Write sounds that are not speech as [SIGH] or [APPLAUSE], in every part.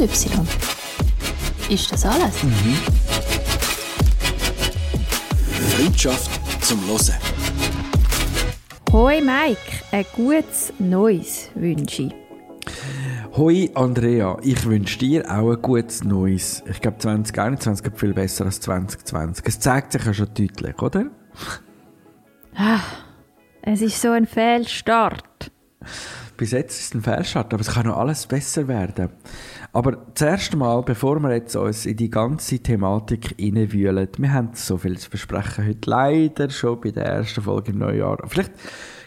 und Y. Ist das alles? Mhm. Freundschaft zum Hören. Hoi Mike, ein gutes Neues wünsche ich. Hoi Andrea, ich wünsche dir auch ein gutes Neues. Ich glaube 2021 geht viel besser als 2020. Es zeigt sich ja schon deutlich, oder? Ah, es ist so ein Fehlstart. Bis jetzt ist es ein Fehlstart, aber es kann noch alles besser werden. Aber zuerst einmal, bevor wir jetzt uns in die ganze Thematik hineinwühlen, wir haben so viel zu versprechen heute. Leider schon bei der ersten Folge im Neujahr. Vielleicht,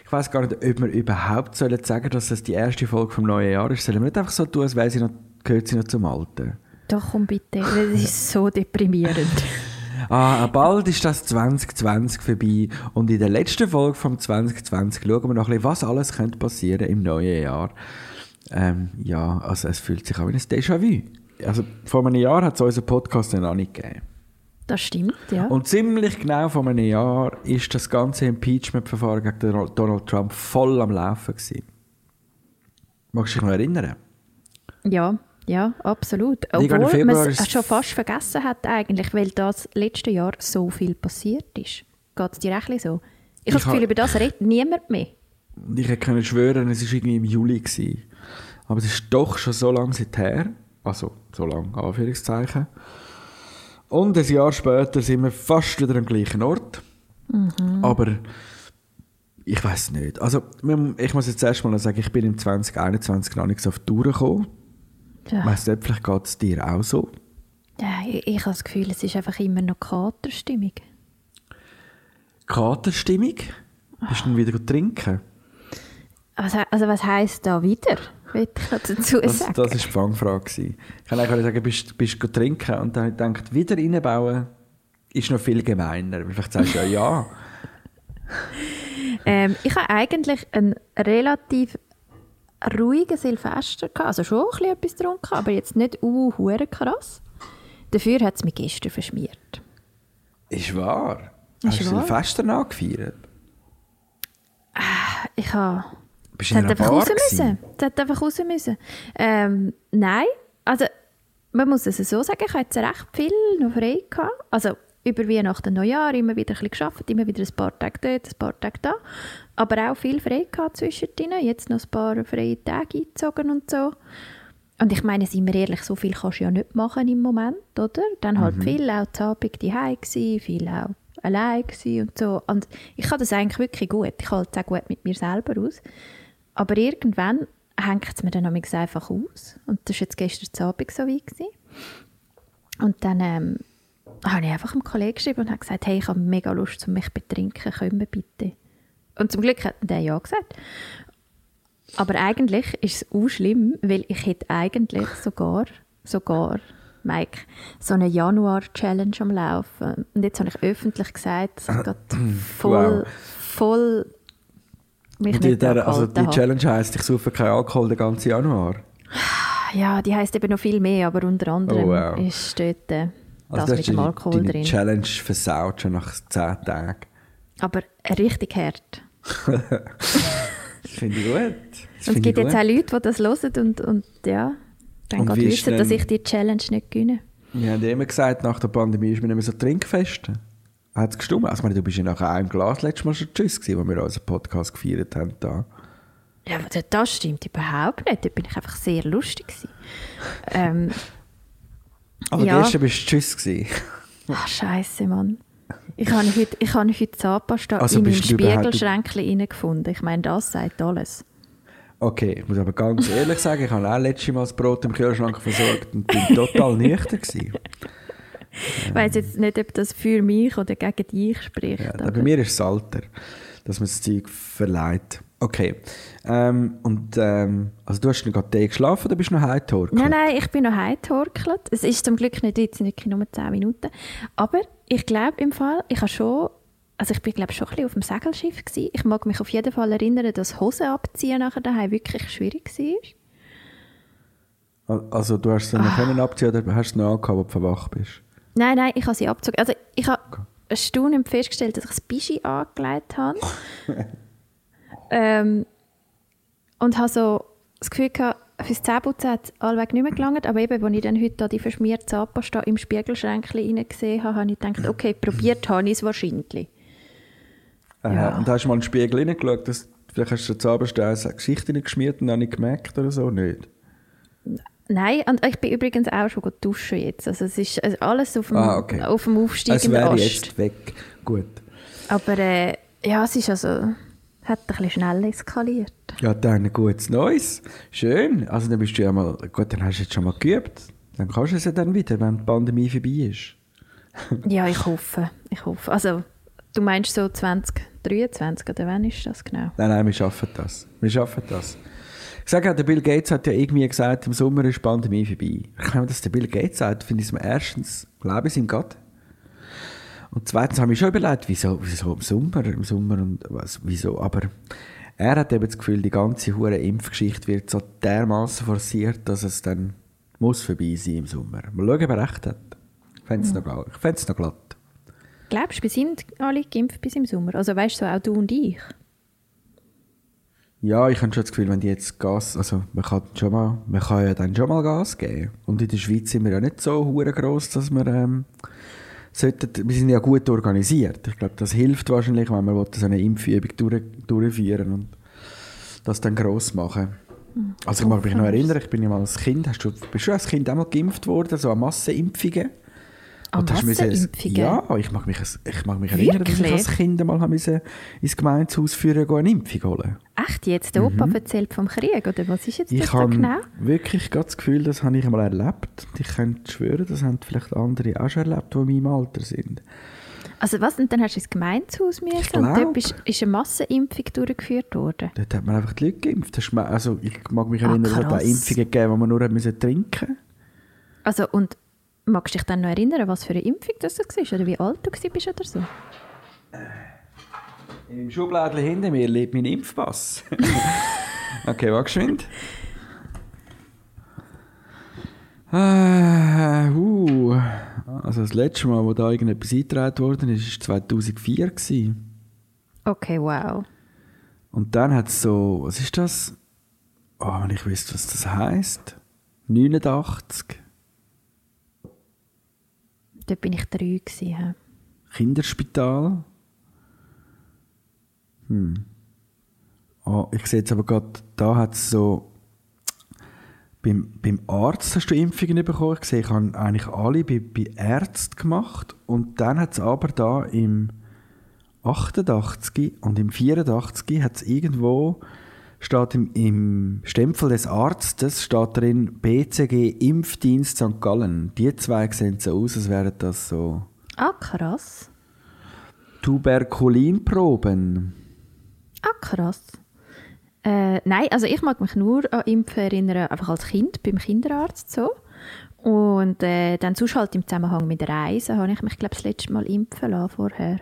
ich weiß gar nicht, ob wir überhaupt sollen sagen, dass das die erste Folge vom neuen Jahr ist. Sollen wir nicht einfach so tun, als wäre sie noch, gehört sie noch zum Alten? Doch, komm bitte, das ist so deprimierend. [LAUGHS] Ah, bald ist das 2020 vorbei und in der letzten Folge vom 2020 schauen wir noch ein bisschen, was alles könnte passieren im neuen Jahr. Ähm, ja, also es fühlt sich auch wie ein Déjà-vu. Also vor einem Jahr hat es unseren Podcast noch nicht gegeben. Das stimmt, ja. Und ziemlich genau vor einem Jahr ist das ganze Impeachment-Verfahren gegen Donald Trump voll am Laufen gewesen. Magst du dich noch erinnern? Ja, ja, absolut. Obwohl man es schon fast vergessen hat eigentlich, weil das letzte Jahr so viel passiert ist. Geht es dir auch so? Ich, ich habe das Gefühl, über das redet niemand mehr. Ich hätte schwören, es war irgendwie im Juli. Gewesen. Aber es ist doch schon so lange seither. Also, so lange, Anführungszeichen. Und ein Jahr später sind wir fast wieder am gleichen Ort. Mhm. Aber ich weiß nicht. Also, ich muss jetzt erst mal sagen, ich bin im 2021 noch nicht so auf die Tour gekommen. Ja. Weißt du, vielleicht geht es dir auch so? Ja, ich, ich habe das Gefühl, es ist einfach immer noch Katerstimmung. Katerstimmung? Bist du dann wieder trinken? Also, also was heisst da wieder? Dazu das, sagen. Das war die Fangfrage. Ich kann eigentlich sagen, bist, bist du trinken und dann denkt, wieder reinbauen ist noch viel gemeiner. Vielleicht sagst du ja ja. [LAUGHS] ähm, ich habe eigentlich einen relativ ruhigen Silvester gehabt. Also schon ein bisschen etwas getrunken, aber jetzt nicht uh, krass. Dafür hat es mich gestern verschmiert. Ist wahr? Ist Hast du Silvester nachgefeiert? Ah, ich habe bist du in einfach raus müssen. Das hat einfach raus müssen. Ähm, nein, also man muss es so sagen, ich hatte jetzt recht viel noch frei gehabt. Also über Weihnachten Neujahr immer wieder ein bisschen gearbeitet, immer wieder ein paar Tage dort, ein paar Tage da. Aber auch viel frei gehabt zwischendrin, jetzt noch ein paar freie Tage eingezogen und so. Und ich meine, sind wir ehrlich, so viel kannst du ja nicht machen im Moment, oder? Dann halt mhm. viel auch zu Abend daheim gsi, viel auch allein und so. Und ich kann das eigentlich wirklich gut. Ich halte es auch gut mit mir selber aus. Aber irgendwann hängt es mir dann einfach aus. Und das war jetzt gestern Abend so weit. Gewesen. Und dann ähm, habe ich einfach einem Kollegen geschrieben und habe gesagt, hey, ich habe mega Lust, um mich zu betrinken, können wir bitte? Und zum Glück hat der ja gesagt. Aber eigentlich ist es auch schlimm, weil ich hätte eigentlich sogar, sogar, Mike, so eine Januar-Challenge am Laufen. Und jetzt habe ich öffentlich gesagt, dass ich gerade [CLEARS THROAT] voll, wow. voll mich die, der, also die Challenge heisst, ich suche keinen Alkohol den ganzen Januar? Ja, die heisst eben noch viel mehr, aber unter anderem oh, wow. ist dort äh, das also mit dem Alkohol die drin. Challenge versaut schon nach 10 Tagen. Aber richtig hart. das [LAUGHS] [LAUGHS] finde ich gut. Das und es gibt jetzt auch Leute, die das hören und, und ja, dann und wissen, denn, dass ich die Challenge nicht gewinne. Wir haben immer gesagt, nach der Pandemie ist man nicht mehr so trinkfest. Hat es gestimmt? Also, meine, du bist ja nach einem Glas letztes Mal schon Tschüss gewesen, als wir unseren Podcast gefeiert haben. Da. Ja, das stimmt überhaupt nicht. Da bin ich einfach sehr lustig [LAUGHS] ähm, Aber ja. gestern bist du Tschüss gewesen. Ach, Scheiße, Mann. Ich habe heute, ich habe heute Zahnpasta also in meinem Spiegelschränkchen gefunden. Ich meine, das sagt alles. Okay, ich muss aber ganz ehrlich sagen, ich habe auch letztes Mal das Brot im Kühlschrank versorgt und bin total nüchtern gewesen. Ich weiss jetzt nicht, ob das für mich oder gegen dich spricht. Ja, bei mir ist es Alter, dass man das Zeug verleiht. Okay. Ähm, und ähm, also du hast gerade Tee geschlafen oder bist du noch heimgetorkelt? Nein, nein, ich bin noch heimgetorkelt. Es ist zum Glück nicht jetzt nicht nur 10 Minuten. Aber ich glaube im Fall, ich habe schon, also ich bin glaube schon ein bisschen auf dem Segelschiff gewesen. Ich mag mich auf jeden Fall erinnern, dass Hosen abziehen nachher daheim wirklich schwierig war. Also du hast sie noch ah. abziehen oder hast du noch angehabt, als du verwacht bist? Nein, nein, ich habe sie abgezogen. Also ich habe okay. erstaunlich festgestellt, dass ich das Bischi angelegt habe. [LAUGHS] ähm, und habe so das Gefühl gehabt, fürs Zähneputzen hat es allweg nicht mehr gelangt, aber eben, als ich dann heute da die verschmierte Zahnpasta im Spiegelschränkchen gesehen habe, habe ich gedacht, okay, probiert habe ich es wahrscheinlich. Äh, Ja. Und hast du mal in den Spiegel hineingeschaut, dass vielleicht hast du Zahnpasta eine Geschichte geschmiert und dann nicht gemerkt oder so? Nicht? Nein, und ich bin übrigens auch schon gut duschen jetzt. Also es ist also alles auf dem, Ah, okay. auf dem Es aufsteigenden wäre Ast. jetzt weg. Gut. Aber äh, ja, es ist also, hat ein bisschen schnell eskaliert. Ja, dann ein gutes Neues. Schön. Also dann bist du ja mal, gut, dann hast du jetzt schon mal geübt. Dann kannst du es ja dann wieder, wenn die Pandemie vorbei ist. Ja, [LAUGHS] ich hoffe, ich hoffe. Also, du meinst so 2023, oder wann ist das genau? Nein, nein, wir schaffen das. Wir schaffen das. Ich sage ja, der Bill Gates hat ja irgendwie gesagt, im Sommer ist die Pandemie vorbei. Wenn man das der Bill Gates sagt, finde ich es mir erstens, glaube ich, ihm Gott. Und zweitens habe ich schon überlegt, wieso, wieso im Sommer, im Sommer und was, wieso, aber er hat eben das Gefühl, die ganze hure Impfgeschichte wird so dermaßen forciert, dass es dann muss vorbei sein im Sommer. Mal schauen, ob er recht hat. Ich fände es noch, ich fänd's noch glatt. Glaubst du, wir sind alle geimpft bis im Sommer? Also weißt du, so auch du und ich? Ja, ich habe schon das Gefühl, wenn die jetzt Gas, also man kann schon mal, man kann ja dann schon mal Gas geben. Und in der Schweiz sind wir ja nicht so hure groß, dass wir ähm, sollten, wir sind ja gut organisiert. Ich glaube, das hilft wahrscheinlich, wenn man so eine Impfübung durch, durchführen und das dann gross machen. Also ich mag mich noch erinnern, ich bin ja mal als Kind, hast du, bist du als Kind auch mal geimpft worden, so an Massenimpfungen? Und müssen- Massenimpfungen? Ja, ich mag mich, ich mag mich erinnern, dass ich als Kind müssen ins Gemeindehaus führen gehen, eine Impfung holen. Echt jetzt? Der Opa erzählt vom Krieg, oder was ist jetzt das Mhm. Ich so habe genau? wirklich das Gefühl, das habe ich einmal erlebt. Und ich könnte schwören, das haben vielleicht andere auch schon erlebt, die in meinem Alter sind. Also was, und dann hast du ins Gemeindehaus müssen und glaub. dort bist, ist eine Massenimpfung durchgeführt worden? Dort hat man einfach die Leute geimpft. Das ist Also ich mag mich Ah, erinnern, es hat auch krass. Impfungen gegeben, die man nur trinken Also und magst du dich dann noch erinnern, was für eine Impfung das war? Oder wie alt du bist oder so? Im Schubladen hinter mir lebt mein Impfpass. [LAUGHS] okay, warte geschwind. Ah, uh. Also das letzte Mal, wo da irgendetwas eingetragen worden ist, war 2004. Gewesen. Okay, wow. Und dann hat es so, was ist das? Oh, wenn ich wüsste, was das heisst. 89. Dort bin ich drei gewesen. Kinderspital. Hm. Oh, ich sehe jetzt aber gerade, da hat es so. Beim, beim Arzt hast du Impfungen bekommen. Ich sehe, ich habe eigentlich alle bei, bei Ärzten gemacht. Und dann hat es aber da im 88 und im 84 hat es irgendwo, steht im, im Stempel des Arztes, steht drin BCG Impfdienst St. Gallen. Die zwei sehen so aus, als wären das so Ah, krass. Tuberkulinproben. Ah, krass. Äh, nein, also ich mag mich nur an Impfen erinnern, einfach als Kind, beim Kinderarzt so. Und äh, dann sonst halt im Zusammenhang mit Reisen habe ich mich, glaube das letzte Mal impfen lassen vorher.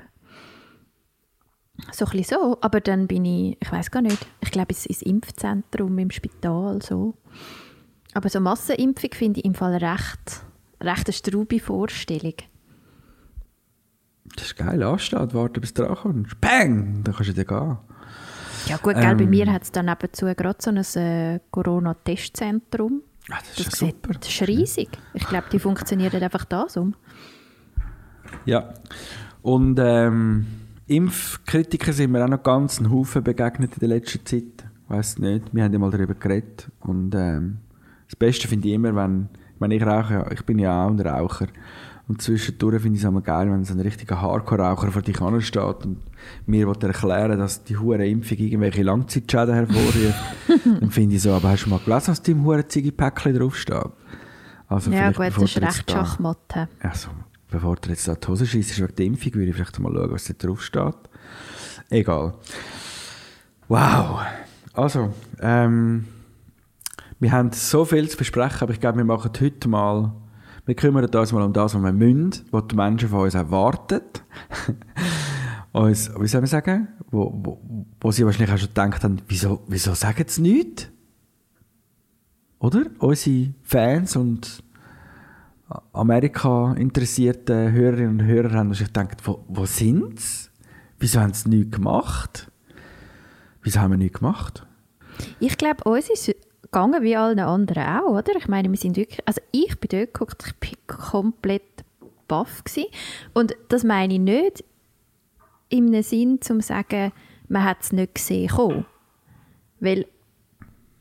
So ein so, aber dann bin ich, ich weiß gar nicht, ich glaube ins, ins Impfzentrum im Spital so. Aber so Massenimpfung finde ich im Fall recht, recht eine straube Vorstellung. Das ist geil, ansteht, warten bis du dran kommst. Bang! Dann kannst du wieder gehen. Ja gut, gell, bei Ähm. mir hat es dann nebenzu gerade so ein äh, Corona-Testzentrum. Ah, das ist Das, sieht, super. das ist riesig. Ich glaube, die funktionieren einfach da so. Ja. Und ähm, Impfkritiker sind mir auch noch ganz einen Haufen begegnet in der letzten Zeit. Weiß nicht, wir haben ja mal darüber geredet. Und ähm, das Beste finde ich immer, wenn, ich meine, ich rauche ja, ich bin ja auch ein Raucher. Und zwischendurch finde ich es immer geil, wenn so ein richtiger Hardcore-Raucher vor dich steht und mir erklären, dass die hure Impfung irgendwelche Langzeitschäden hervorruft. [LAUGHS] dann finde ich so, aber hast du mal gelesen, was dem hure Ziggy-Päckchen draufsteht? Also ja gut, das ist recht da- Schachmatt. hä? Bevor du jetzt da die Hose schießt wegen der Impfung, würde ich vielleicht mal schauen, was da drauf steht. Egal. Wow. Also, ähm, wir haben so viel zu besprechen, aber ich glaube, wir machen heute mal, wir kümmern uns mal um das, was wir müssen, was die Menschen von uns erwarten. [LAUGHS] uns, wie soll man sagen, wo, wo, wo sie wahrscheinlich auch schon gedacht haben, wieso, wieso sagen sie nichts? Oder? Unsere Fans und Amerika interessierte Hörerinnen und Hörer haben sich gedacht, wo, wo sind sie? Wieso haben sie nichts gemacht? Wieso haben wir nichts gemacht? Ich glaube, uns ist gegangen wie allen anderen auch, oder? Ich meine, wir sind wirklich, also ich bin dort geguckt, ich bin komplett baff gewesen. Und das meine ich nicht im Sinn, zum zu sagen, man hat es nicht gesehen kommen. Weil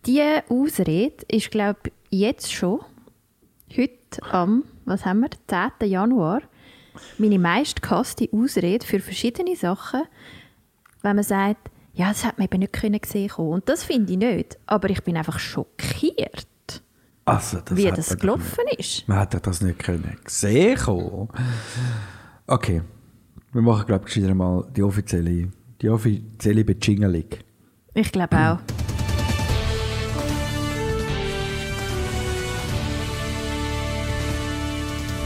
diese Ausrede ist, glaube ich, jetzt schon, heute am, was haben wir, 10. Januar, meine meistgehasste Ausrede für verschiedene Sachen, wenn man sagt, ja, das hat man eben nicht können gesehen kommen. Und das finde ich nicht. Aber ich bin einfach schockiert, Also, das wie das gelaufen nicht- ist. Man hätte das nicht können sehen. Okay. Wir machen, glaube ich, mal die offizielle, die offizielle Bejingelung. Ich glaube auch. [CLEARS THROAT]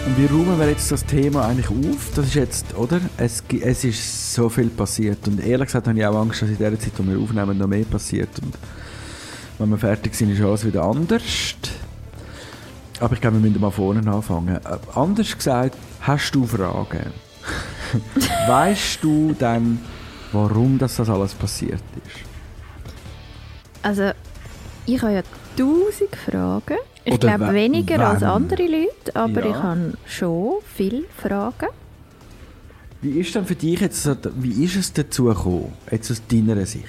Und wie räumen wir jetzt das Thema eigentlich auf? Das ist jetzt, oder? Es, es ist so viel passiert. Und ehrlich gesagt habe ich auch Angst, dass in der Zeit, wo wir aufnehmen, noch mehr passiert. Und wenn wir fertig sind, ist alles wieder anders. Aber ich glaube, wir müssen mal vorne anfangen. Äh, anders gesagt, hast du Fragen? [LAUGHS] weißt du dann, warum das, das alles passiert ist? Also, ich habe ja tausend Fragen. Ich glaube we- weniger als wenn. andere Leute, aber Ja. ich habe schon viele Fragen. Wie ist denn für dich jetzt, wie ist es dazu gekommen, jetzt aus deiner Sicht?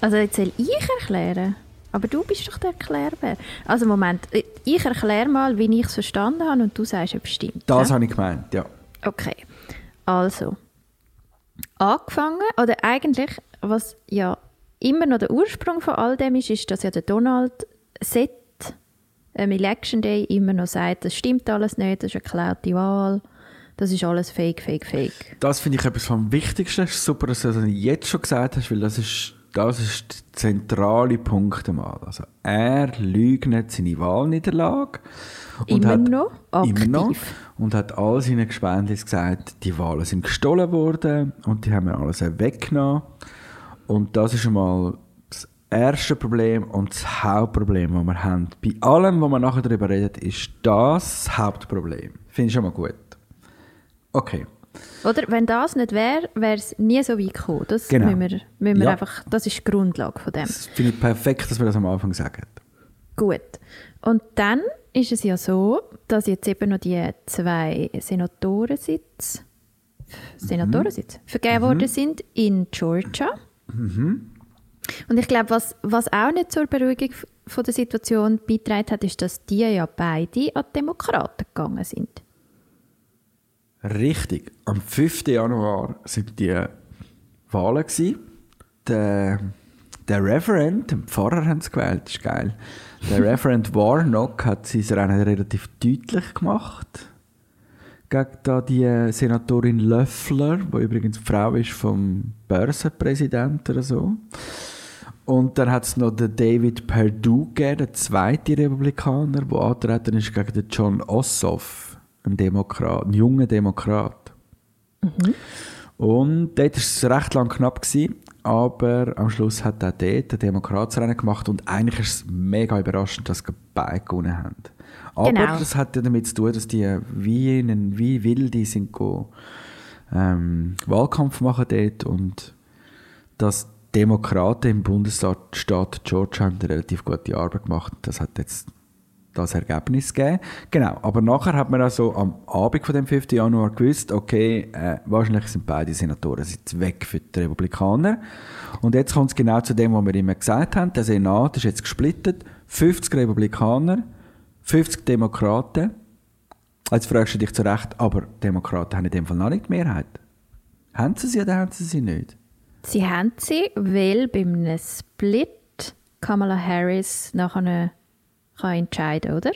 Also jetzt soll ich erklären. Aber du bist doch der Erklärbär. Also Moment, ich erkläre mal, wie ich es verstanden habe und du sagst, ob es stimmt. Das ja? habe ich gemeint, ja. Okay, also angefangen, oder eigentlich, was ja immer noch der Ursprung von all dem ist, ist, dass ja der Donald seit ähm, Election Day immer noch sagt, das stimmt alles nicht, das ist eine geklaute Wahl, das ist alles fake, fake, fake. Das finde ich etwas vom Wichtigsten. Es ist super, dass du das jetzt schon gesagt hast, weil das ist, das ist der zentrale Punkt einmal. Also er leugnet seine Wahlniederlage. und Immer hat, noch Immer noch. aktiv. Und hat all seinen Gespendis gesagt, die Wahlen sind gestohlen worden und die haben mir alles weggenommen. Und das ist einmal das erste Problem und das Hauptproblem, das wir haben. Bei allem, was wir nachher darüber reden, ist das das Hauptproblem. Finde ich schon mal gut. Okay. Oder wenn das nicht wäre, wäre es nie so weit gekommen. Das Genau. müssen wir, müssen wir Ja. einfach, das ist die Grundlage von dem. Das finde ich perfekt, dass wir das am Anfang sagen. Gut. Und dann ist es ja so, dass jetzt eben noch die zwei Senatorensitze, Senatorensitze vergeben worden sind in Georgia. Und ich glaube, was, was auch nicht zur Beruhigung von der Situation beigetragen hat, ist, dass die ja beide an die Demokraten gegangen sind. Richtig. Am 5. Januar sind die Wahlen. Der, der Reverend, den Pfarrer haben sie gewählt, ist geil. Der Reverend Warnock hat sein Rennen relativ deutlich gemacht. Gegen da die Senatorin Löffler, die übrigens die Frau ist vom Börsenpräsidenten oder so. Und dann hat es noch den David Perdue gegeben, der zweite Republikaner, der antreten ist gegen den John Ossoff, einen Demokrat, einen jungen Demokrat. Und dort war es recht lang knapp, gewesen, aber am Schluss hat auch dort der Demokrat das Rennen gemacht und eigentlich ist es mega überraschend, dass beide gewonnen haben. Aber Genau. das hat ja damit zu tun, dass die wie, einen, wie wilde sind go, ähm, Wahlkampf machen dort und dass die Demokraten im Bundesstaat Staat Georgia haben relativ gute Arbeit gemacht. Das hat jetzt das Ergebnis gegeben. Genau, aber nachher hat man also am Abend von dem 5. Januar gewusst, okay, äh, wahrscheinlich sind beide Senatoren jetzt weg für die Republikaner. Und jetzt kommt es genau zu dem, was wir immer gesagt haben. Der Senat ist jetzt gesplittet. 50 Republikaner, 50 Demokraten. Jetzt fragst du dich zu Recht, aber Demokraten haben in dem Fall noch nicht die Mehrheit. Haben sie sie oder haben sie sie nicht? Sie haben sie, weil bei einem Split Kamala Harris nachher kann entscheiden oder?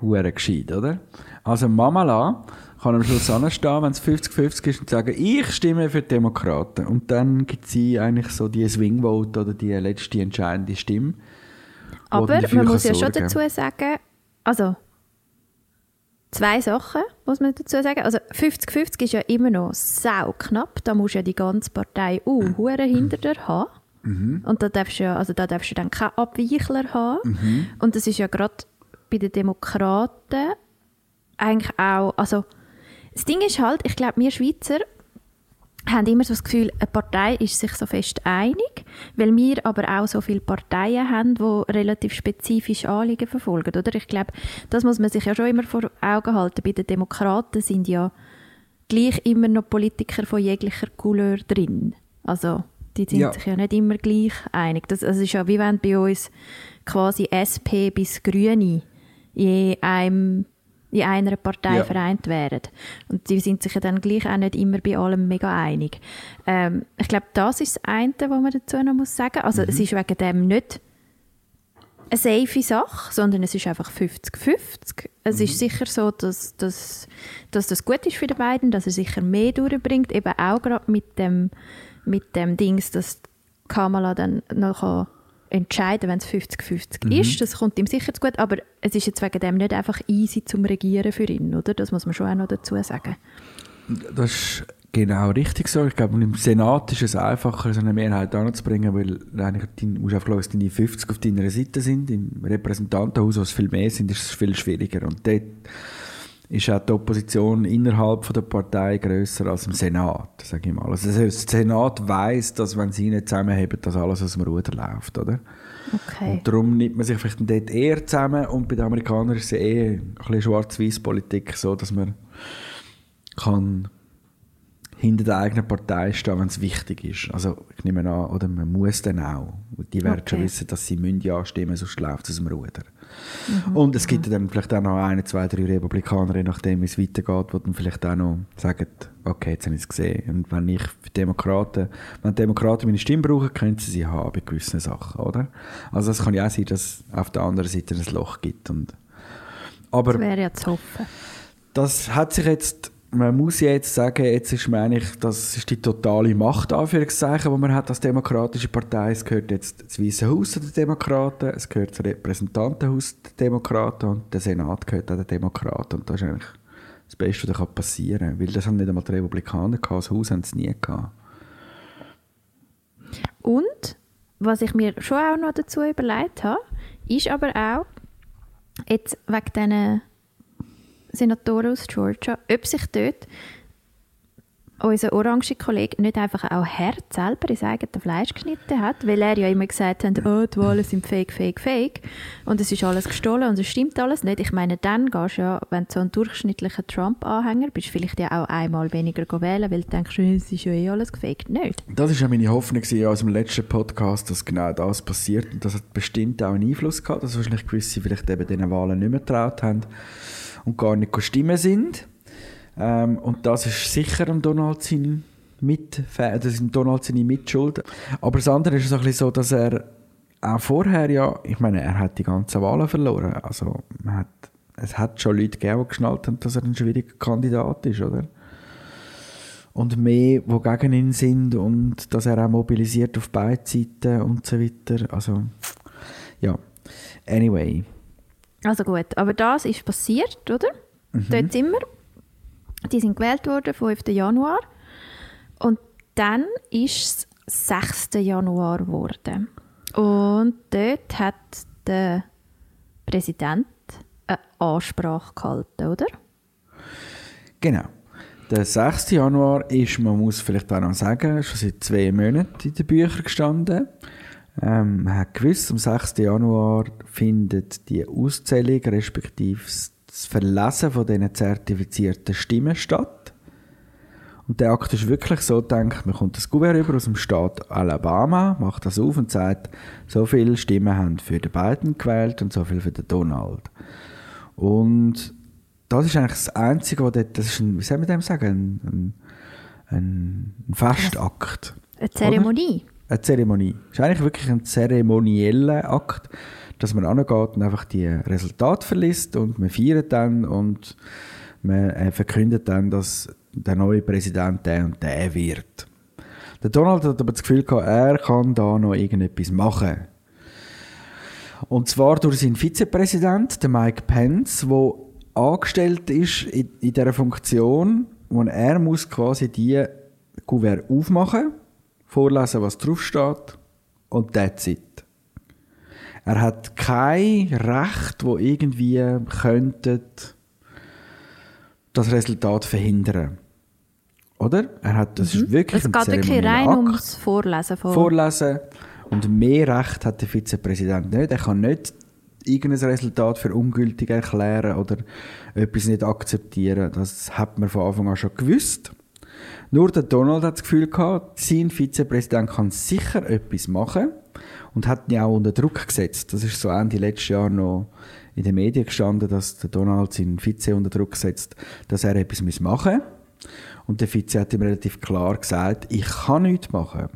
Hure gescheit, oder? Also Mamala kann am Schluss anstehen, wenn es 50-50 ist und sagen, ich stimme für die Demokraten. Und dann gibt sie eigentlich so die Swing Vote oder die letzte entscheidende Stimme. Aber man muss ja schon dazu sagen, also zwei Sachen muss man dazu sagen. Also 50-50 ist ja immer noch sau knapp. Da muss ja die ganze Partei uh, hure hinter dir haben. Mhm. Und da darfst, du ja, also da darfst du dann keinen Abweichler haben. Mhm. Und das ist ja gerade bei den Demokraten eigentlich auch, also das Ding ist halt, ich glaube, wir Schweizer haben immer so das Gefühl, eine Partei ist sich so fest einig, weil wir aber auch so viele Parteien haben, die relativ spezifische Anliegen verfolgen. Oder? Ich glaube, das muss man sich ja schon immer vor Augen halten. Bei den Demokraten sind ja gleich immer noch Politiker von jeglicher Couleur drin. Also die sind Ja. sich ja nicht immer gleich einig. Das es ist ja wie wenn bei uns quasi SP bis Grüne in, einem, in einer Partei Ja. vereint wären. Und die sind sich ja dann gleich auch nicht immer bei allem mega einig. Ähm, ich glaube, das ist das eine, was man dazu noch muss sagen. Also es ist wegen dem nicht eine safe Sache, sondern es ist einfach 50-50. Es ist sicher so, dass, dass, dass das gut ist für die beiden, dass er sicher mehr durchbringt, eben auch gerade mit dem, mit dem Dings, dass Kamala dann noch entscheiden wenn es 50-50 ist. Das kommt ihm sicher zu gut, aber es ist jetzt wegen dem nicht einfach easy zum Regieren für ihn, oder? Das muss man schon auch noch dazu sagen. Das ist genau richtig so. Ich glaube, im Senat ist es einfacher, so eine Mehrheit anzubringen, weil eigentlich dein, du musst einfach schauen, dass deine 50 auf deiner Seite sind. Im Repräsentantenhaus, wo es viel mehr sind, ist es viel schwieriger. Und dort ist auch die Opposition innerhalb von der Partei grösser als im Senat, sage ich mal. Also der Senat weiß, dass wenn sie nicht zusammenheben, dass alles aus dem Ruder läuft, oder? Okay. Und darum nimmt man sich vielleicht dort eher zusammen und bei den Amerikanern ist es eh ein bisschen schwarz-weiß Politik so, dass man kann hinter der eigenen Partei stehen, wenn es wichtig ist. Also ich nehme an, oder man muss dann auch. Und Die werden schon Okay. wissen, dass sie müssen ja stimmen, sonst läuft es aus dem Ruder. Und es gibt dann vielleicht auch noch eine, zwei, drei Republikaner, je nachdem wie es weitergeht, die dann vielleicht auch noch sagen, okay, jetzt habe ich es gesehen. Und wenn ich für Demokraten, wenn Demokraten meine Stimme brauchen, können sie sie haben bei gewissen Sachen, oder? Also es kann ja auch sein, dass es auf der anderen Seite ein Loch gibt. Und aber Das wäre ja zu hoffen. das hat sich jetzt, man muss jetzt sagen, jetzt ist man eigentlich, das ist die totale Macht, Anführungszeichen, die man hat als demokratische Partei. Es gehört jetzt das Weiße Haus den Demokraten, es gehört das Repräsentantenhaus der Demokraten und der Senat gehört auch den Demokraten. Und das ist eigentlich das Beste, was passieren kann. Weil das haben nicht einmal die Republikaner gehabt, das Haus haben sie nie gehabt. Und was ich mir schon auch noch dazu überlegt habe, ist aber auch, jetzt wegen diesen Senatoren aus Georgia, ob sich dort unser orange Kollege nicht einfach auch Herz selber ins eigene Fleisch geschnitten hat, weil er ja immer gesagt hat, oh, die Wahlen sind fake, fake, fake und es ist alles gestohlen und es stimmt alles nicht. Ich meine, dann gehst du ja, wenn du so ein durchschnittlicher Trump-Anhänger bist, vielleicht ja auch einmal weniger wählen, weil du denkst, es ist ja eh alles gefaked. Nicht. Das ist ja meine Hoffnung in unserem letzten Podcast, dass genau das passiert. Und das hat bestimmt auch einen Einfluss gehabt, dass wahrscheinlich gewisse vielleicht eben diesen Wahlen nicht mehr getraut haben und gar nicht stimmen sind. Ähm, und das ist sicher am Donald sein mit, das ist Donald seine Mitschuld. Aber das andere ist so ein bisschen so, dass er auch vorher ja, ich meine, er hat die ganzen Wahlen verloren. Also hat, es hat schon Leute gegeben, die geschnallt haben, dass er ein schwieriger Kandidat ist, oder? und mehr, die gegen ihn sind und dass er auch mobilisiert auf beide Seiten und so weiter. Also, ja. Anyway. Also gut, aber das ist passiert, oder? Dort sind wir. Die sind gewählt worden, 5. Januar. Und dann ist es 6. Januar geworden. Und dort hat der Präsident eine Ansprache gehalten, oder? Genau. Der 6. Januar ist, man muss vielleicht auch noch sagen, schon seit zwei Monaten in den Büchern gestanden. Ähm, man hat gewusst, am 6. Januar findet die Auszählung respektive das Verlesen von diesen zertifizierten Stimmen statt. Und der Akt ist wirklich so gedacht, man kommt das Gouverneur über aus dem Staat Alabama, macht das auf und sagt, so viele Stimmen haben für den Biden gewählt und so viel für den Donald. Und das ist eigentlich das Einzige, was dort, das ist ein, wie soll man dem sagen, ein, ein, ein Festakt. Eine Zeremonie. Eine Zeremonie. Es ist eigentlich wirklich ein zeremonieller Akt, dass man angeht und einfach die Resultate verliest und man feiert dann und man äh, verkündet dann, dass der neue Präsident der und der wird. Der Donald hat aber das Gefühl gehabt, er kann da noch irgendetwas machen. Und zwar durch seinen Vizepräsident, den Mike Pence, der angestellt ist in, in dieser Funktion, wo er muss quasi die Kuvert aufmachen, vorlesen, was draufsteht und that's it. Er hat kein Recht, wo irgendwie könnte das Resultat verhindern. Oder? Er hat, das ist wirklich Mhm. Es geht wirklich rein ums Vorlesen von... vorlesen. Und mehr Recht hat der Vizepräsident nicht. Er kann nicht irgendein Resultat für ungültig erklären oder etwas nicht akzeptieren. Das hat man von Anfang an schon gewusst. Nur der Donald hat das Gefühl gehabt, sein Vizepräsident kann sicher etwas machen und hat ihn auch unter Druck gesetzt. Das ist so Ende letztes Jahr noch in den Medien gestanden, dass der Donald seinen Vize unter Druck setzt, dass er etwas machen muss. Und der Vize hat ihm relativ klar gesagt, ich kann nichts machen.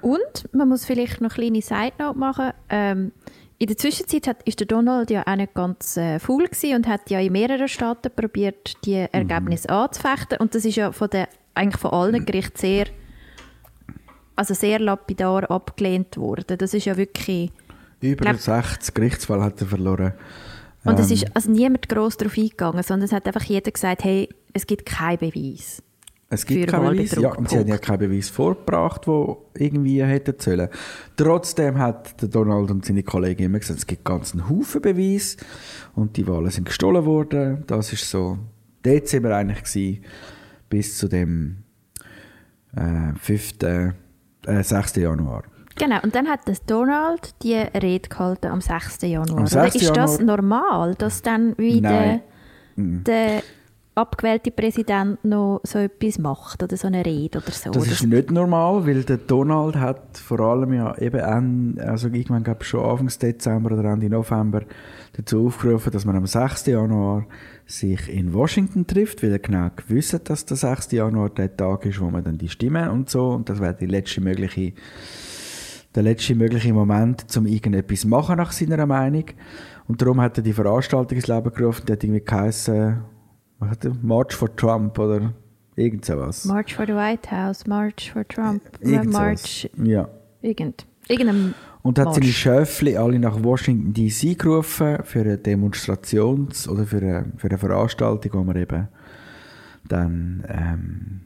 Und man muss vielleicht noch eine kleine Side-Note machen. Ähm, in der Zwischenzeit hat, ist der Donald ja auch nicht ganz äh, faul gewesen und hat ja in mehreren Staaten probiert, die Ergebnisse anzufechten. Und das ist ja von der, eigentlich von allen Gerichten sehr, also sehr lapidar abgelehnt worden. Das ist ja wirklich... Über Glaub- 60 Gerichtsfall hat er verloren. Und es Ähm, ist also niemand gross darauf eingegangen, sondern es hat einfach jeder gesagt, hey, es gibt keinen Beweis. Es gibt keinen Beweis. Ja, und sie haben ja keinen Beweis vorgebracht, wo irgendwie hätten sollen. Trotzdem hat der Donald und seine Kollegen immer gesagt, es gibt ganz einen Haufen Beweis und die Wahlen sind gestohlen worden. Das ist so. Dort sind wir eigentlich gewesen, bis zu dem äh, 5., äh, 6. Januar. Genau, und dann hat das Donald die Rede gehalten am 6. Januar. Am oder? 6. Ist das Januar? normal, dass dann wieder Nein. der abgewählte Präsident noch so etwas macht oder so eine Rede oder so? Das Oder ist nicht normal, weil der Donald hat vor allem ja eben an, also irgendwann glaube ich schon Anfang Dezember oder Ende November dazu aufgerufen, dass man am 6. Januar sich in Washington trifft, weil er genau gewusst hat, dass der 6. Januar der Tag ist, wo man dann die Stimmen und so und das wäre die letzte mögliche der letzte mögliche Moment, um irgendetwas zu machen nach seiner Meinung. Und darum hat er die Veranstaltung ins Leben gerufen, die hat irgendwie geheißen, was hat? March for Trump oder irgend sowas. March for the White House, March for Trump, Irgend March, sowas. Ja. irgend, irgendein Und hat seine Marsch. Schöffli alle nach Washington D.C. gerufen für eine Demonstrations- oder für eine, für eine Veranstaltung, wo man eben dann, ähm,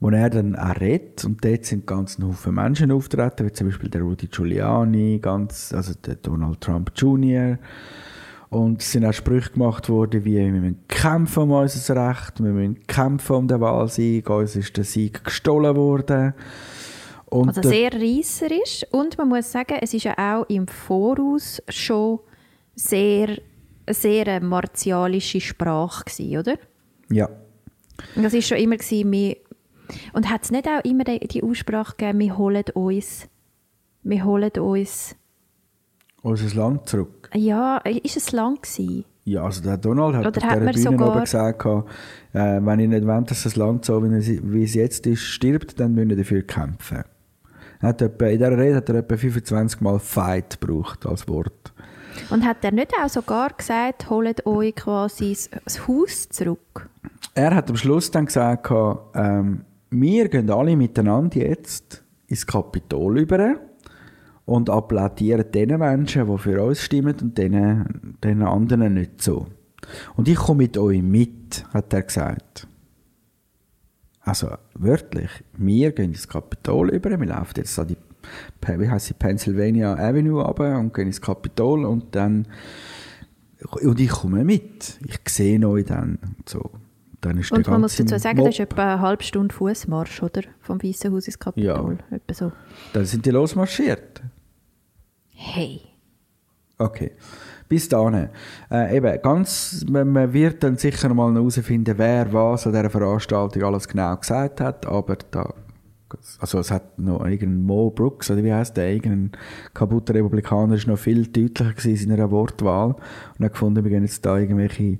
wo er dann auch redet. Und dort sind ganz Haufen Menschen auftreten, wie zum Beispiel der Rudy Giuliani, ganz, also der Donald Trump Jr., und es sind auch Sprüche gemacht worden, wie wir müssen kämpfen um unser Recht, wir müssen kämpfen um den Wahlsieg, uns ist der Sieg gestohlen worden. Und Also sehr reisserisch und man muss sagen, es ist ja auch im Voraus schon sehr, sehr eine martialische Sprache gewesen, oder? ja. Und Das ist schon immer gewesen, wir und hat es nicht auch immer die, die Aussprache gegeben, wir holen uns, wir holen uns, unser Land zurück. Ja, ist es lang gewesen? Ja, also der Donald hat Oder auf hat dieser Bühne sogar- gesagt, äh, wenn ihr nicht wollt, dass das Land so, wie es, jetzt ist, stirbt, dann müsst ihr dafür kämpfen. Hat etwa, in dieser Rede hat er etwa 25 Mal Fight gebraucht als Wort. Und hat er nicht auch sogar gesagt, holt euch quasi das- Haus zurück? Er hat am Schluss dann gesagt, ähm, wir gehen alle miteinander jetzt ins Kapitol über und applaudieren den Menschen, die für uns stimmen und den, den anderen nicht so. Und ich komme mit euch mit, hat er gesagt. Also wörtlich, wir gehen ins Kapitol über, wir laufen jetzt an die wie heisst sie, Pennsylvania Avenue runter und gehen ins Kapitol und dann und ich komme mit. Ich sehe euch dann und so. Dann ist Und man muss dazu sagen, Mob- das ist etwa eine halbe Stunde Fußmarsch, oder? Vom Weißen Haus ins Kapitol. Etwa so. Dann sind die losmarschiert. Hey. Okay. Bis dahin. Äh, eben, ganz, man, wird dann sicher mal herausfinden, wer was an dieser Veranstaltung alles genau gesagt hat, aber da, also es hat noch irgendein Mo Brooks, oder wie heißt der, irgendein kaputter Republikaner, ist noch viel deutlicher gewesen in seiner Wortwahl und hat gefunden, wir gehen jetzt da irgendwelche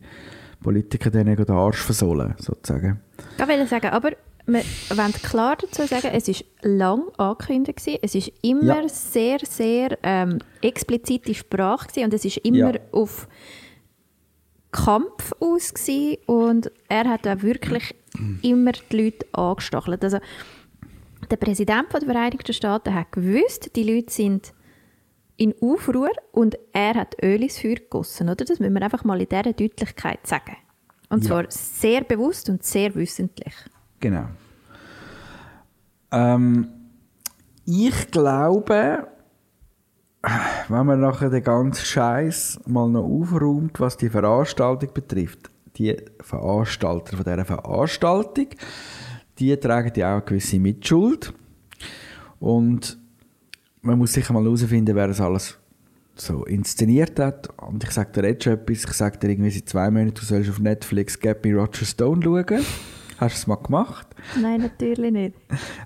Politiker denen den Arsch versohlen, sozusagen. Ich will sagen, aber wir wollen klar dazu sagen, es war lang angekündigt. gewesen. Es ist immer Ja. sehr, sehr ähm, explizite Sprache gewesen und es ist immer Ja. auf Kampf aus gewesen und er hat auch wirklich immer die Leute angestachelt. Also der Präsident der Vereinigten Staaten hat gewusst, die Leute sind in Aufruhr und er hat Öl ins Feuer gegossen. Oder? Das müssen wir einfach mal in dieser Deutlichkeit sagen. Und Ja. zwar sehr bewusst und sehr wissentlich. Genau. Ähm, ich glaube, wenn man nachher den ganzen Scheiß mal noch aufräumt, was die Veranstaltung betrifft, die Veranstalter von dieser Veranstaltung, die tragen ja auch eine gewisse Mitschuld. Und man muss sicher mal herausfinden, wer das alles so inszeniert hat. Und ich sage dir jetzt schon etwas, ich sage dir irgendwie seit zwei Monaten, du sollst auf Netflix Me Roger Stone schauen. Hast du es mal gemacht? Nein, natürlich nicht.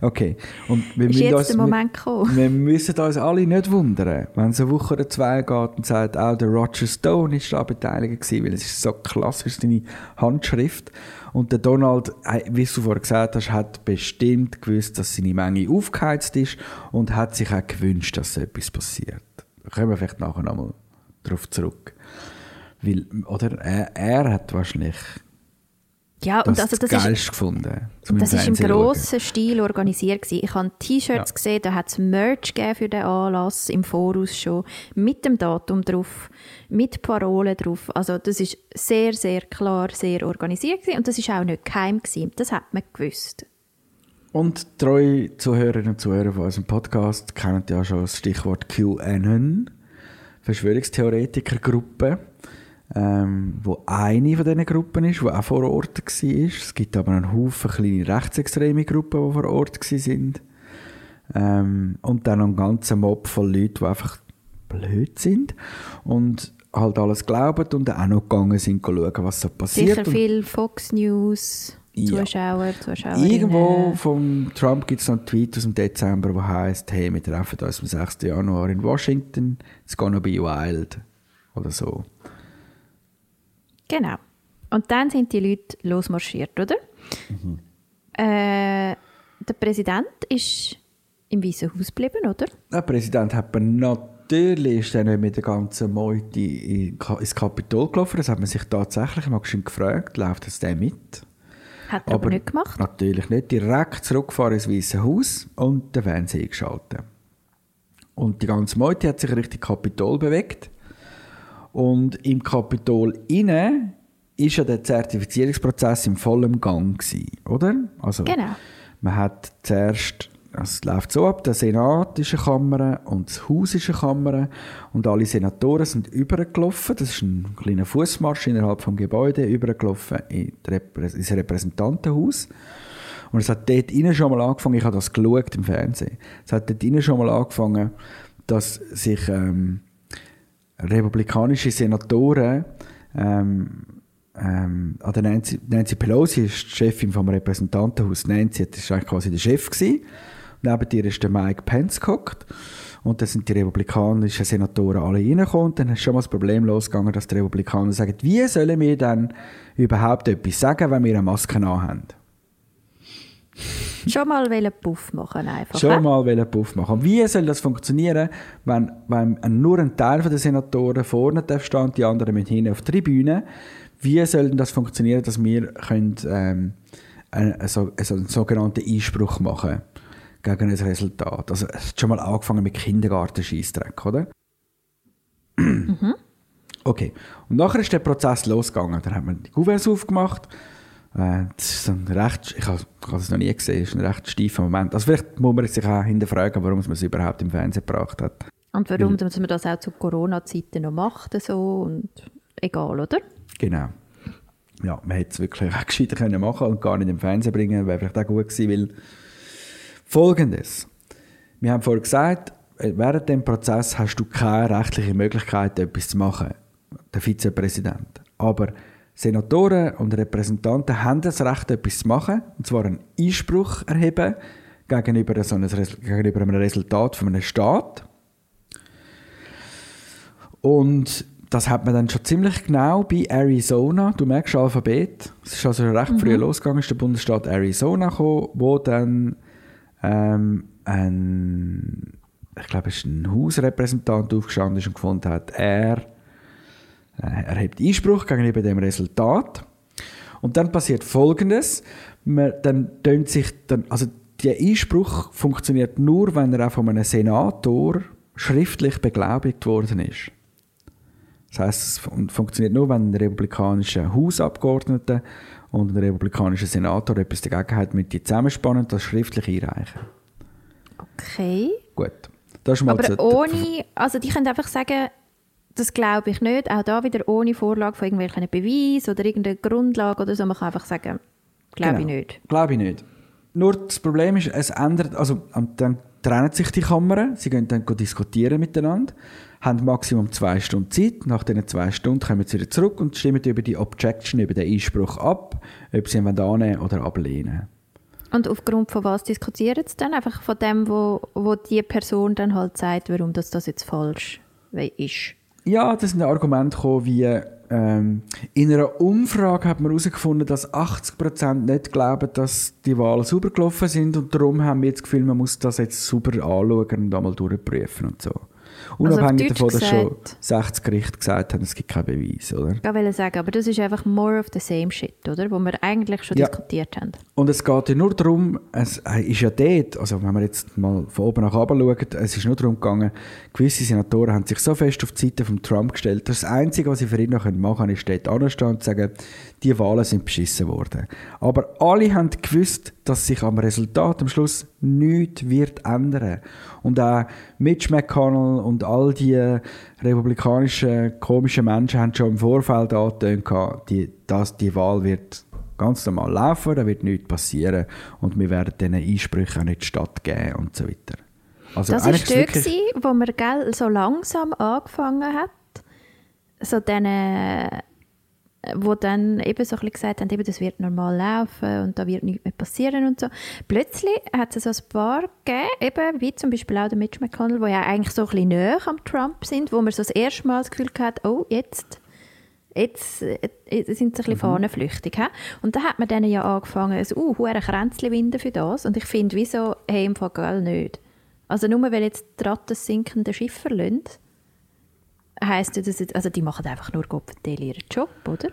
Okay. Und wir Ist müssen jetzt uns, der Moment gekommen? Wir müssen uns alle nicht wundern, wenn es eine Woche oder zwei geht und sagt, auch der Roger Stone ist da beteiligt gewesen, weil es ist so klassisch, seine Handschrift. Und der Donald, wie du vorher gesagt hast, hat bestimmt gewusst, dass seine Menge aufgeheizt ist und hat sich auch gewünscht, dass so etwas passiert. Da kommen wir vielleicht nachher nochmal darauf zurück. Weil, oder? Er, er hat wahrscheinlich Ja, und das, also das das ist, gefunden. das ist im grossen Stil organisiert gewesen. Ich habe T-Shirts Ja. gesehen, da hat es Merch für den Anlass, im Voraus schon, mit dem Datum drauf, mit Parolen drauf. Also das ist sehr, sehr klar, sehr organisiert gewesen. und das ist auch nicht geheim gewesen. Das hat man gewusst. Und treue Zuhörerinnen und Zuhörer von unserem Podcast kennen ja schon das Stichwort QAnon, Verschwörungstheoretikergruppe, ähm, wo eine von diesen Gruppen ist, die auch vor Ort war. Es gibt aber einen Haufen kleine rechtsextreme Gruppen, die vor Ort sind. Ähm, und dann einen ganzen Mob von Leuten, die einfach blöd sind und halt alles glauben und auch noch gegangen sind, schauen, was so passiert. Sicher viel Fox News, Ja. Zuschauer, Zuschauerinnen. Irgendwo vom Trump gibt es noch einen Tweet aus dem Dezember, der heißt, hey, wir treffen uns am 6. Januar in Washington, it's gonna be wild. Oder so. Genau. Und dann sind die Leute losmarschiert, oder? Mhm. Äh, der Präsident ist im Weißen Haus geblieben, oder? Der Präsident hat aber natürlich ist dann nicht mit der ganzen Meute in- ins Kapitol gelaufen. Das hat man sich tatsächlich mal schön gefragt, läuft das der mit? Hat er aber, nicht gemacht. Natürlich nicht. Direkt zurückgefahren ins Weiße Haus und den Fernseher geschaltet. Und die ganze Meute hat sich Richtung Kapitol bewegt. Und im Kapitol inne ist ja der Zertifizierungsprozess im vollen Gang gewesen, oder? Also, Genau. Man hat zuerst, es läuft so ab, der Senat ist eine Kammer und das Haus ist eine Kammer und alle Senatoren sind übergelaufen. Das ist ein kleiner Fußmarsch innerhalb vom Gebäude, übergelaufen in ins Repräsentantenhaus. Und es hat dort innen schon mal angefangen, ich habe das geschaut im Fernsehen, es hat dort innen schon mal angefangen, dass sich ähm, republikanische Senatoren ähm, ähm, der Nancy, Nancy Pelosi ist die Chefin vom Repräsentantenhaus. Nancy das eigentlich quasi der Chef gewesen. Neben ihr ist der Mike Pence gehockt. Und dann sind die republikanischen Senatoren alle reingekommen. Und dann ist schon mal das Problem losgegangen, dass die Republikaner sagen, wie sollen wir dann überhaupt etwas sagen, wenn wir eine Maske anhaben? Schon mal einen Puff machen einfach. Schon hä? mal wollen Puff machen. Und Wie soll das funktionieren, wenn, wenn nur ein Teil der Senatoren vorne darf stehen und die anderen mit hinten auf der Tribüne? Wie soll das funktionieren, dass wir können, ähm, einen, so, also einen sogenannten Einspruch machen gegen ein Resultat? Also es hat schon mal angefangen mit Kindergartenscheissdreck, oder? Okay. Und nachher ist der Prozess losgegangen. Dann hat man die Kuverts aufgemacht. Äh, Das ist ein recht, ich habe das noch nie gesehen, das ist ein recht steifer Moment. Also vielleicht muss man sich auch hinterfragen, warum man es überhaupt im Fernsehen gebracht hat. Und warum dass man das auch zu Corona-Zeiten noch macht so und egal, oder? Genau. Ja, man hätte es wirklich [LAUGHS] auch gescheiter können machen und gar nicht im Fernsehen bringen, wäre vielleicht auch gut gewesen, weil Folgendes. Wir haben vorher gesagt, äh, während dem Prozess hast du keine rechtliche Möglichkeit, etwas zu machen, der Vizepräsident. Aber Senatoren und Repräsentanten haben das Recht, etwas zu machen, und zwar einen Einspruch erheben gegenüber, so einem, gegenüber einem Resultat von einem Staat. Und das hat man dann schon ziemlich genau bei Arizona, du merkst Alphabet, es ist also recht früh losgegangen, ist der Bundesstaat Arizona gekommen, wo dann ähm, ein, ich glaube, ist ein Hausrepräsentant aufgestanden ist und gefunden hat, er äh, erhebt Einspruch gegenüber dem Resultat. Und dann passiert Folgendes: man, dann tönt sich dann, also der Einspruch funktioniert nur, wenn er auch von einem Senator schriftlich beglaubigt worden ist. Das heißt, es fun funktioniert nur, wenn ein republikanischer Hausabgeordneter und ein republikanischer Senator etwas dagegen hat, mit die zusammenspannen und das schriftlich einreichen. Okay. Gut. Das ist mal Aber ohne, also die können einfach sagen, das glaube ich nicht. Auch da wieder ohne Vorlage von irgendwelchen Beweisen oder irgendeiner Grundlage oder so. Man kann einfach sagen, glaube Genau. ich nicht. Glaube ich nicht. Nur das Problem ist, es ändert, also dann trennen sich die Kammern, sie gehen dann diskutieren miteinander, haben Maximum zwei Stunden Zeit, nach diesen zwei Stunden kommen sie wieder zurück und stimmen über die Objection, über den Einspruch ab, ob sie ihn annehmen oder ablehnen. Und aufgrund von was diskutieren sie dann? Einfach von dem, wo, wo die Person dann halt sagt, warum das, das jetzt falsch ist. Ja, das sind Argumente gekommen, wie ähm, in einer Umfrage hat man herausgefunden, dass 80% nicht glauben, dass die Wahlen sauber gelaufen sind und darum haben wir das Gefühl, man muss das jetzt sauber anschauen und einmal durchprüfen und so. Unabhängig Also davon, dass schon gesagt- 60 Gerichte gesagt haben, es gibt keinen Beweis, oder? Ich wollte sagen, aber das ist einfach more of the same shit, oder? Wo wir eigentlich schon Ja. diskutiert haben. Und es geht ja nur darum, es ist ja dort, also wenn man jetzt mal von oben nach unten schaut, es ist nur darum gegangen, gewisse Senatoren haben sich so fest auf die Seite von Trump gestellt, dass das Einzige, was sie für ihn noch machen können, ist dort anstehen und sagen, die Wahlen sind beschissen worden. Aber alle haben gewusst, dass sich am Resultat am Schluss nichts wird ändern. Und auch Mitch McConnell und all die republikanischen komischen Menschen haben schon im Vorfeld angetönt, die, dass die Wahl wird ganz normal laufen, da wird nichts passieren und wir werden diesen Einsprüchen auch nicht stattgeben und so weiter. Also Das war dort, gewesen, wo man gell, so langsam angefangen hat. So denen, wo dann eben so ein bisschen gesagt haben, eben, das wird normal laufen und da wird nichts mehr passieren und so. Plötzlich hat es so ein paar gegeben, eben, wie zum Beispiel auch der Mitch McConnell, die ja eigentlich so ein bisschen näher am Trump sind, wo man so das erste Mal das Gefühl hat, oh, jetzt, jetzt, äh, äh, sind sie ein bisschen fahnenflüchtig. he? Und da hat man denen ja angefangen, ein uh, hohe Kränzchen winden für das. Und ich finde, wieso, hey, im Fall nicht. Also nur weil jetzt die Ratten das sinkende Schiff verlassen, heisst ja, dass jetzt, also die machen einfach nur Gottverdel ihren Job, oder?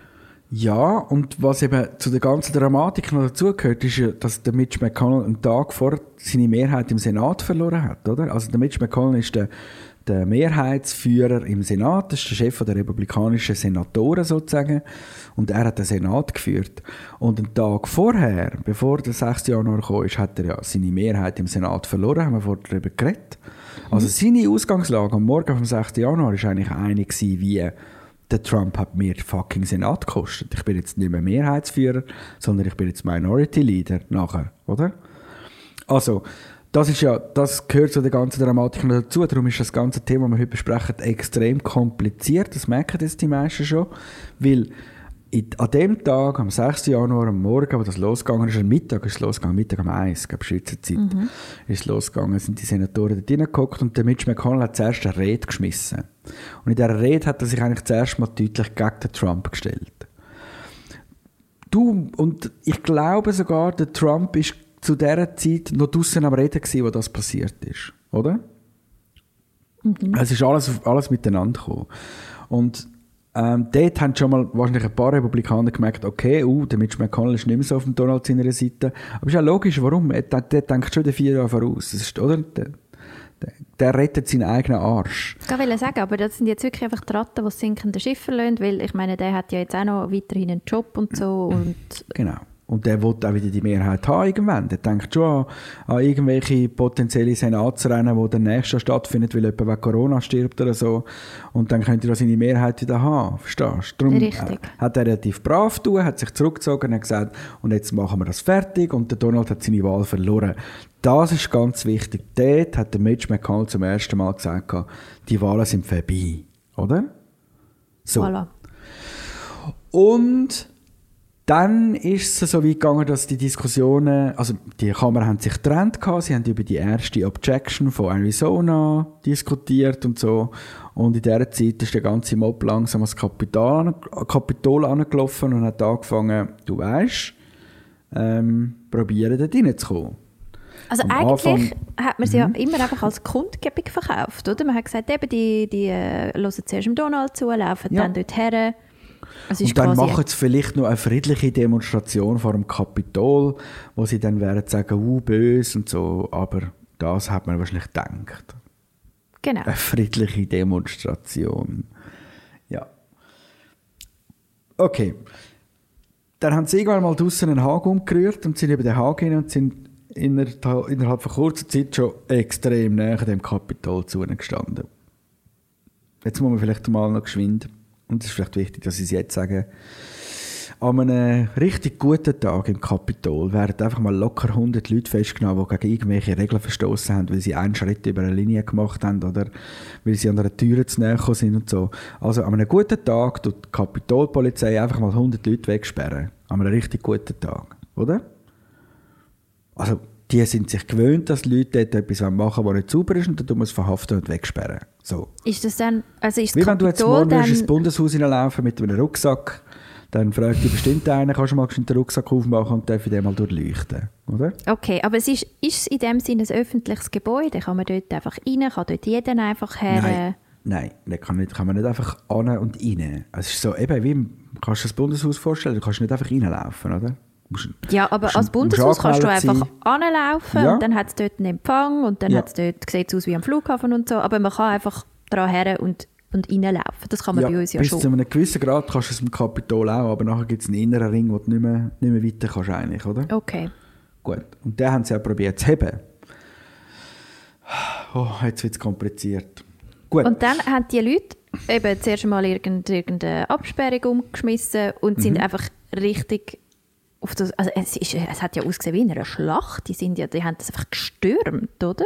Ja, und was eben zu der ganzen Dramatik noch dazugehört, ist ja, dass der Mitch McConnell einen Tag vor seine Mehrheit im Senat verloren hat, oder? Also der Mitch McConnell ist der, der Mehrheitsführer im Senat, das ist der Chef der republikanischen Senatoren sozusagen, und er hat den Senat geführt. Und einen Tag vorher, bevor der 6. Januar kam, hat er ja seine Mehrheit im Senat verloren, haben wir vorher darüber geredet. Also seine Ausgangslage am Morgen vom 6. Januar ist eigentlich eine gewesen, wie der Trump hat mir fucking Senat gekostet. Ich bin jetzt nicht mehr Mehrheitsführer, sondern ich bin jetzt Minority Leader nachher, oder? Also, das ist ja, das gehört zu der ganzen Dramatik noch dazu. Darum ist das ganze Thema, das wir heute besprechen, extrem kompliziert. Das merken jetzt die meisten schon. Weil an dem Tag, am 6. Januar, am Morgen, wo das losgegangen ist, am Mittag ist es losgegangen, Mittag um 1, glaube Schweizer Zeit, ist es losgegangen, sind die Senatoren dort reingehockt und der Mitch McConnell hat zuerst eine Rede geschmissen. Und in dieser Rede hat er sich eigentlich zuerst mal deutlich gegen den Trump gestellt. Du, und ich glaube sogar, der Trump ist zu dieser Zeit noch draußen am Reden gewesen, wo das passiert ist, oder? Es ist alles, alles miteinander gekommen. Und ähm, dort haben schon mal wahrscheinlich ein paar Republikaner gemerkt, okay, uh, der Mitch McConnell ist nicht mehr so auf dem Donald seiner Seite. Aber ist ja logisch, warum? Er, der, der denkt schon wieder vier Jahre voraus. Das ist, oder? Der, der, der rettet seinen eigenen Arsch. Ich wollte sagen, aber das sind jetzt wirklich einfach die Ratten, die sinkende Schiff verlassen, weil ich meine, der hat ja jetzt auch noch weiterhin einen Job und so und Genau. Und der will auch wieder die Mehrheit haben irgendwann. Der denkt schon an, an irgendwelche potenzielle Senatsrennen, wo der nächste stattfindet, weil jemand wegen Corona stirbt oder so. Und dann könnte er seine Mehrheit wieder haben. Verstehst du? Darum Richtig. äh, hat er relativ brav getan, hat sich zurückgezogen und hat gesagt, und jetzt machen wir das fertig. Und der Donald hat seine Wahl verloren. Das ist ganz wichtig. Dort hat der Mitch McConnell zum ersten Mal gesagt, die Wahlen sind vorbei. Oder? So. voilà. Und dann ist es so weit gegangen, dass die Diskussionen, also die Kammern haben sich getrennt gehabt, sie haben über die erste Objection von Arizona diskutiert und so. Und in dieser Zeit ist der ganze Mob langsam ans Kapitol, an- Kapitol angelaufen und hat angefangen, du weißt, ähm, probieren dort reinzukommen. Also Am eigentlich Anfang- Mhm. hat man sie ja immer einfach als Kundgebung verkauft, oder? Man hat gesagt, eben die, die äh, hören zuerst dem Donald zu, laufen Ja. dann dort her. Und dann machen sie vielleicht noch eine friedliche Demonstration vor dem Kapitol, wo sie dann werden sagen, uh, böse und so. Aber das hat man wahrscheinlich gedacht. Genau. Eine friedliche Demonstration. Ja. Okay. Dann haben sie irgendwann mal draussen einen Haken umgerührt und sind über den Haken hin und sind innerhalb, von kurzer Zeit schon extrem näher dem Kapitol zu ihnen gestanden. jetzt muss man vielleicht mal noch geschwind, und es ist vielleicht wichtig, dass ich es jetzt sage, an einem richtig guten Tag im Kapitol werden einfach mal locker 100 Leute festgenommen, die gegen irgendwelche Regeln verstoßen haben, weil sie einen Schritt über eine Linie gemacht haben oder weil sie an einer Tür zu näher sind und so. Also an einem guten Tag tut die Kapitolpolizei einfach mal 100 Leute wegsperren. An einem richtig guten Tag, oder? Also die sind sich gewöhnt, dass Leute dort etwas machen was nicht sauber ist und dann tun wir es verhaften und wegsperren. So. Ist das dann, also ist Wie wenn du jetzt morgen dann... ins Bundeshaus hineinlaufen mit einem Rucksack, dann fragt dich bestimmt einer, kannst du mal den Rucksack aufmachen und darf ich den mal durchleuchten, oder? Okay, aber es ist, ist es in dem Sinne ein öffentliches Gebäude? Kann man dort einfach rein? Kann dort jeder einfach her? Nein, nein, das kann, nicht, kann man nicht einfach an und rein. Es ist so, eben, wie kannst du das Bundeshaus vorstellen, du kannst nicht einfach reinlaufen, oder? Musst- Ja, aber musst- als Bundeshaus kannst du einfach anlaufen Ja. und dann hat es dort einen Empfang und dann Ja. hat's dort, sieht es aus wie am Flughafen und so, aber man kann einfach dran her und, und reinlaufen. Das kann man bei uns ja bis schon. zu einem gewissen Grad kannst du es im Kapitol auch, aber nachher gibt es einen inneren Ring, wo du nicht mehr, nicht mehr weiter kannst eigentlich, oder? Okay. Gut. Und den haben sie auch probiert zu heben. Oh, jetzt wird es kompliziert. Gut. Und dann haben die Leute eben zuerst irgend- irgendeine Absperrung umgeschmissen und Mhm. sind einfach richtig auf das, also es, ist, es hat ja ausgesehen wie in einer Schlacht. Die, sind ja, die haben das einfach gestürmt, oder?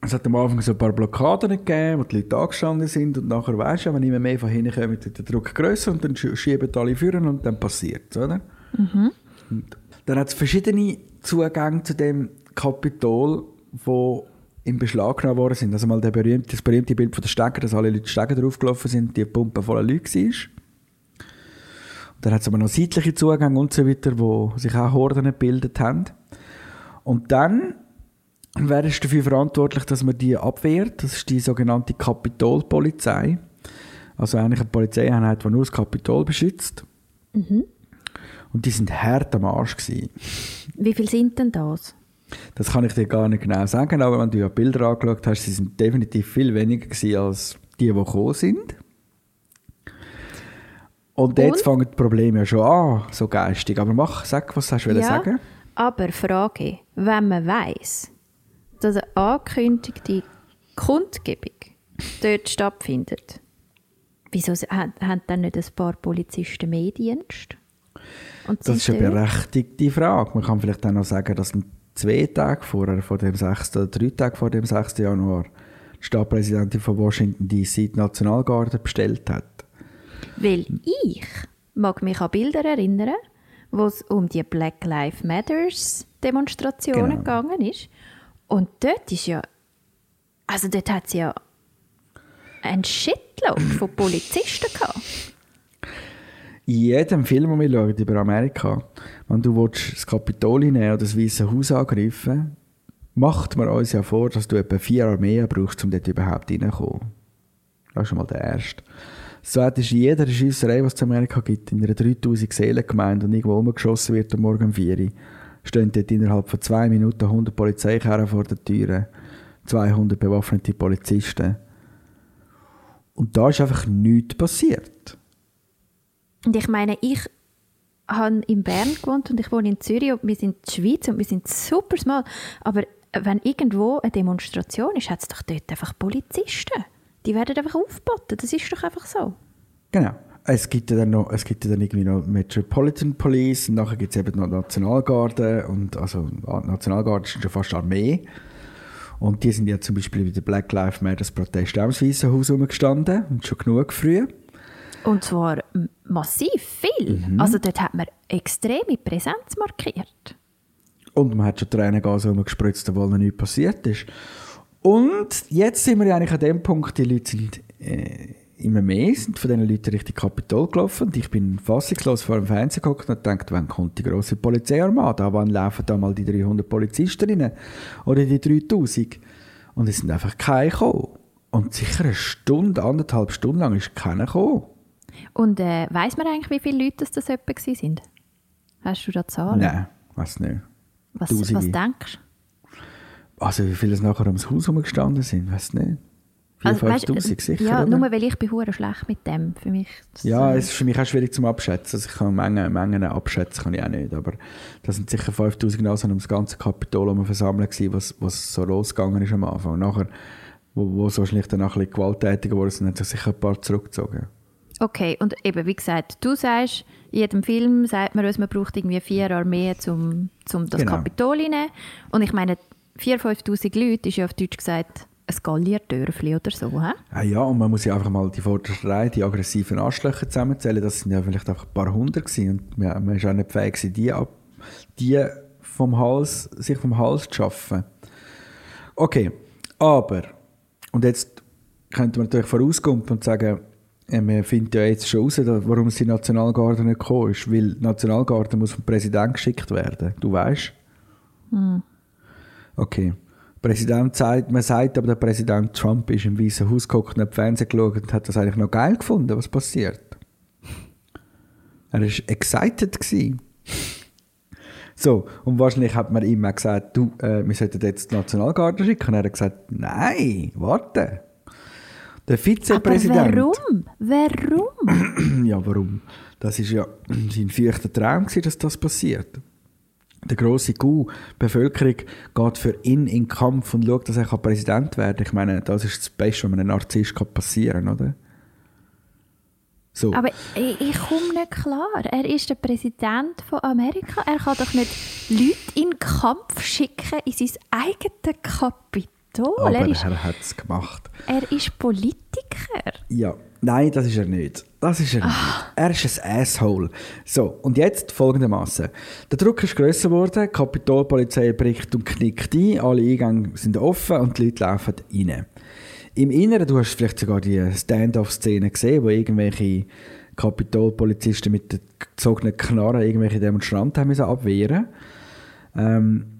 Es hat am Anfang so ein paar Blockaden gegeben, wo die Leute angestanden sind und nachher weisst du, wenn immer mehr von hinten kommt, wird der Druck grösser und dann sch- schieben alle führen und dann passiert es, oder? Und dann hat es verschiedene Zugänge zu dem Kapitol, wo in Beschlag genommen worden sind. Also mal der berühmte, das berühmte Bild von der Stege, dass alle Leute Stege draufgelaufen sind, die Pumpe voller Leute war. Dann hat es aber noch seitliche Zugänge und so weiter, wo sich auch Horden gebildet haben. Und dann Wer ist dafür verantwortlich, dass man die abwehrt? Das ist die sogenannte Kapitolpolizei. Also eigentlich eine Polizeieinheit, die nur das Kapitol beschützt. Und die sind hart am Arsch gewesen. Wie viel sind denn das? Das kann ich dir gar nicht genau sagen, aber wenn du ja Bilder angeschaut hast, sie sind definitiv viel weniger gewesen als die, die gekommen sind. Und jetzt Und? fangen die Probleme ja schon an, so geistig. Aber mach, sag, was hast du ja. sagen? aber Frage, wenn man weiß, dass eine angekündigte Kundgebung dort stattfindet, wieso haben, haben dann nicht ein paar Polizisten mehr Dienst? Und Das ist eine dort? berechtigte Frage. Man kann vielleicht auch noch sagen, dass zwei Tage vorher, vor dem 6. oder drei Tage vor dem 6. Januar, die Stadtpräsidentin von Washington DC die Nationalgarde bestellt hat. Weil ich mag mich an Bilder erinnern, wo es um die Black Lives Matters Demonstrationen Genau. gegangen ist. Und dort ist ja, also dort hat es ja ein Shitload von Polizisten gehabt. In jedem Film, den wir schauen über Amerika, wenn du willst, das Kapitol nehmen oder das Weiße Haus angreifen macht man uns ja vor, dass du etwa vier Armeen brauchst, um dort überhaupt reinzukommen. Das ist schon mal der erste. Das zweite ist, in jeder Schiesserei, die es in Amerika gibt, in einer 3000 Seelengemeinde und irgendwo umgeschossen wird am Morgen um 4 Uhr, stehen dort innerhalb von zwei Minuten 100 Polizeikerren vor der Tür, 200 bewaffnete Polizisten. Und da ist einfach nichts passiert. Und ich meine, ich habe in Bern gewohnt und ich wohne in Zürich und wir sind die Schweiz und wir sind super small. Aber wenn irgendwo eine Demonstration ist, hat es doch dort einfach Polizisten. Die werden einfach aufgeboten. Das ist doch einfach so. Genau. Es gibt ja dann noch, es gibt ja dann irgendwie noch Metropolitan Police und nachher gibt es eben noch Nationalgarde und also Nationalgarde ist schon fast Armee. Und die sind ja zum Beispiel bei der Black Lives Matter Protest auch im Weißen Haus rumgestanden und schon genug früh. Und zwar massiv viel. Also dort hat man extreme Präsenz markiert. Und man hat schon Tränengas rumgespritzt, obwohl noch nichts passiert ist. Und jetzt sind wir ja eigentlich an dem Punkt, die Leute sind äh, immer mehr, sind von diesen Leuten Richtung Kapitol gelaufen. Und ich bin fassungslos vor dem Fernseher geguckt und gedacht, wann kommt die grosse Polizeiarmada? Wann laufen da mal die 300 Polizisten rein? Oder die 3000? Und es sind einfach keine gekommen. Und sicher eine Stunde, anderthalb Stunden lang ist keiner gekommen. Und äh, weiß man eigentlich, wie viele Leute das, das etwa sind? Hast du da Zahlen? Nein, weiß nicht. Was, Tausende. was denkst du? Also wie viele nachher ums Haus rumgestanden sind, weiß nicht. 4'000, Also, weißt, 5'000 sicher, Ja, oder? nur weil ich bin hure schlecht mit dem. Für mich das, Ja, äh, es ist für mich auch schwierig zum Abschätzen. Also ich kann Mengen, Mengen abschätzen, kann ich auch nicht. Aber da sind sicher 5000 Nasen um das ganze Kapitol herum versammelt gewesen, was, was so losgegangen ist am Anfang. Und nachher wo, wo so wahrscheinlich dann auch ein bisschen gewalttätiger geworden sind, haben sich sicher ein paar zurückgezogen. Okay, und eben, wie gesagt, du sagst, in jedem Film sagt man uns, man braucht irgendwie vier Armeen, um zum das Genau. Kapitol rein. Und ich meine, 4'000, 5'000 Leute ist ja auf Deutsch gesagt ein Galliertörfli oder so. He? Ah ja, und man muss ja einfach mal die vorderste Reihe, die aggressiven Arschlöcher zusammenzählen. Das sind ja vielleicht einfach ein paar hundert gewesen. Und man, man ist auch nicht fähig gewesen, die, ab, die vom Hals, sich vom Hals zu schaffen. Okay, aber, und jetzt könnte man natürlich vorausgehen und sagen, äh, man findet ja jetzt schon raus, da- warum es die Nationalgarde nicht gekommen ist. Weil die Nationalgarde muss vom Präsident geschickt werden. Du weißt? Okay. Präsident sagt, man sagt aber, der Präsident Trump ist im Weißen Haus geguckt und hat Fernsehen geschaut und hat das eigentlich noch geil gefunden, was passiert. Er war excited. Gewesen. So, und wahrscheinlich hat man ihm auch gesagt, du, äh, wir sollten jetzt die Nationalgarde schicken. Und er hat gesagt, nein, warte. Der Vizepräsident... Aber warum? Warum? [CLEARS THROAT] Ja, warum? Das ist ja sein feuchter Traum, gewesen, dass das passiert. Der grosse Coup, die Bevölkerung geht für ihn in den Kampf und schaut, dass er Präsident werden kann. Ich meine, das ist das Beste, was einem Narzisst passieren kann, oder? So. Aber ich, ich komme nicht klar. Er ist der Präsident von Amerika. Er kann doch nicht Leute in den Kampf schicken in sein eigenes Kapitol. aber er, ist, er hat es gemacht. er ist Politiker. Ja, nein, das ist er nicht. Das ist er nicht. Er ist ein Asshole. So, und jetzt folgendermaßen: Der Druck ist grösser geworden, die Kapitolpolizei bricht und knickt ein, alle Eingänge sind offen und die Leute laufen rein. Im Inneren, du hast vielleicht sogar die Stand-off-Szene gesehen, wo irgendwelche Kapitolpolizisten mit den gezogenen Knarren irgendwelche Demonstranten haben müssen abwehren ähm,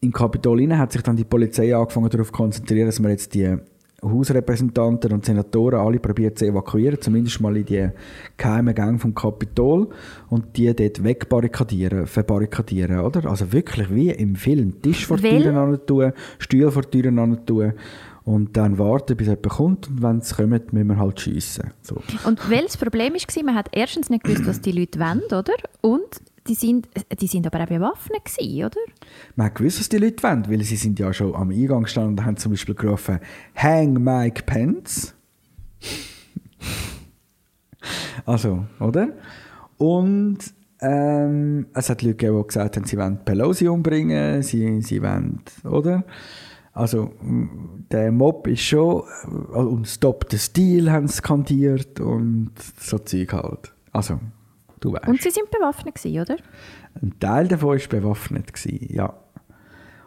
im Kapitol hat sich dann die Polizei angefangen darauf zu konzentrieren, dass man jetzt die Hausrepräsentanten und Senatoren alle probiert zu evakuieren, zumindest mal in die geheimen Gänge vom Kapitol und die dort wegbarrikadieren, verbarrikadieren, oder? Also wirklich wie im Film. Tisch vor die Türen tun, Stühle vor die Türen tun und dann warten, bis jemand kommt und wenn sie kommen, müssen wir halt schiessen. So. Und das Problem war, man hat erstens nicht gewusst, was die Leute wollen, oder? Und die sind, die sind aber auch bewaffnet gewesen, oder? Man hat gewusst, was die Leute wollen, weil sie sind ja schon am Eingang gestanden und haben zum Beispiel gerufen, «Hang Mike Pence!» [LAUGHS] Also, oder? Und ähm, es hat Leute gegeben, die gesagt haben, sie wollen Pelosi umbringen, sie, sie wollen, oder? Also, der Mob ist schon, äh, und «Stop the Steal» haben skandiert und so Zeug halt. Also, du weißt. Und sie sind bewaffnet gewesen, oder? Ein Teil davon war bewaffnet. Gewesen, ja.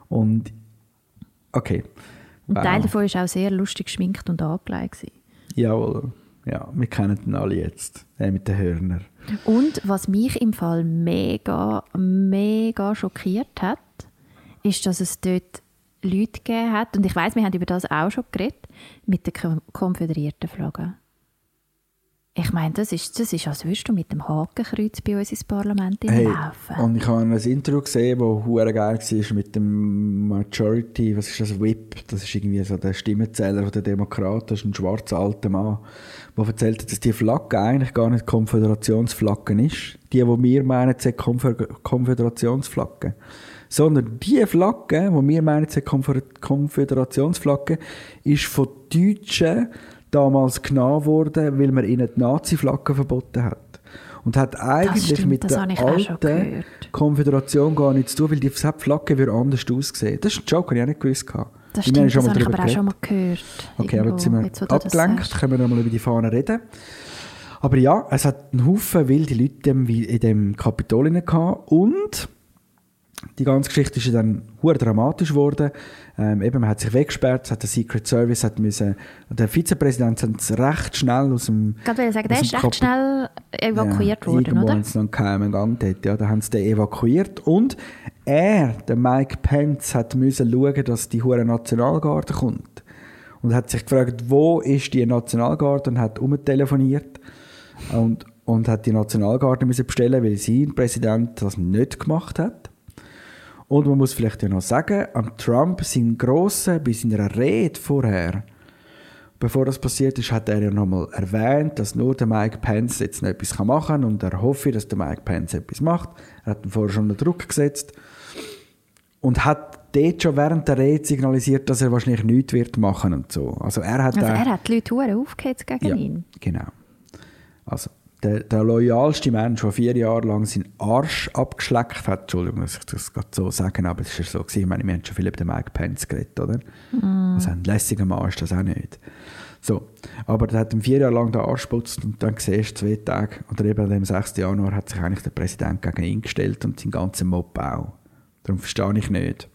Und, okay. Ein Wow. Teil davon war auch sehr lustig geschminkt und angelegt. gewesen. Jawohl. Ja, wir kennen den alle jetzt. Der mit den Hörnern. Und was mich im Fall mega, mega schockiert hat, ist, dass es dort Leute gegeben hat, und ich weiß, wir haben über das auch schon geredet, mit der Kon- konföderierten Flagge. Ich meine, das ist, das ist, als würdest du mit dem Hakenkreuz bei uns ins Parlament Hey, laufen. und ich habe ein Interview gesehen, das hure geil war mit dem Majority, was ist das, Whip, das ist irgendwie so der Stimmenzähler der Demokraten, das ist ein schwarzer alter Mann, der erzählt hat, dass die Flagge eigentlich gar nicht Konföderationsflagge ist. Die, die wir meinen, sind Konfö- Konföderationsflagge. Sondern die Flagge, die wir meinen, sind Konfö- Konföderationsflagge, ist von Deutschen damals genommen worden, weil man ihnen die Nazi-Flagge verboten hat. Und hat eigentlich stimmt, mit das der alten. Konföderation gar nichts zu tun, weil die Flagge würde anders aussehen. Das ist ein Joke, den ich auch nicht gewusst. habe. Das stimmt, das habe ich aber auch schon mal gehört. Okay, aber jetzt sind wir Irgendwo, jetzt, abgelenkt, können wir noch mal über die Fahne reden. Aber ja, es hat einen Haufen wilde Leute in dem- Kapitol gehabt und die ganze Geschichte ist dann hure dramatisch geworden. Ähm, eben, man hat sich weggesperrt, es hat der Secret Service hat müssen, der Vizepräsident hat es recht schnell aus dem Ich wollte sagen, der ist recht Kap- schnell evakuiert ja, worden, irgendwo oder? haben sie noch keinen Gang dort, ja, da haben sie den evakuiert und er, der Mike Pence, hat müssen schauen, dass die hure Nationalgarde kommt und hat sich gefragt, wo ist die Nationalgarde und hat umtelefoniert und, und hat die Nationalgarde müssen bestellen, weil sein Präsident das nicht gemacht hat. Und man muss vielleicht ja noch sagen, an Trump, sein grosser, bei seiner Rede vorher, bevor das passiert ist, hat er ja nochmal erwähnt, dass nur der Mike Pence jetzt noch etwas machen kann und er hoffe, dass der Mike Pence etwas macht. Er hat ihn vorher schon unter Druck gesetzt und hat dort schon während der Rede signalisiert, dass er wahrscheinlich nichts wird machen und so. Also er hat, Also er hat die Leute aufgehetzt gegen ja, ihn. genau. Also der, der loyalste Mensch, der vier Jahre lang seinen Arsch abgeschleckt hat, Entschuldigung, dass ich das gerade so sagen, aber es ja so gewesen, ich meine, wir haben schon viel über den Mike Pence geredet, oder? Also ein lässiger Mann ist das auch nicht. So, aber der hat ihm vier Jahre lang den Arsch geputzt und dann siehst du zwei Tage, oder eben dem 6. Januar hat sich eigentlich der Präsident gegen ihn gestellt und sein ganzer Mob auch. Darum verstehe ich nicht,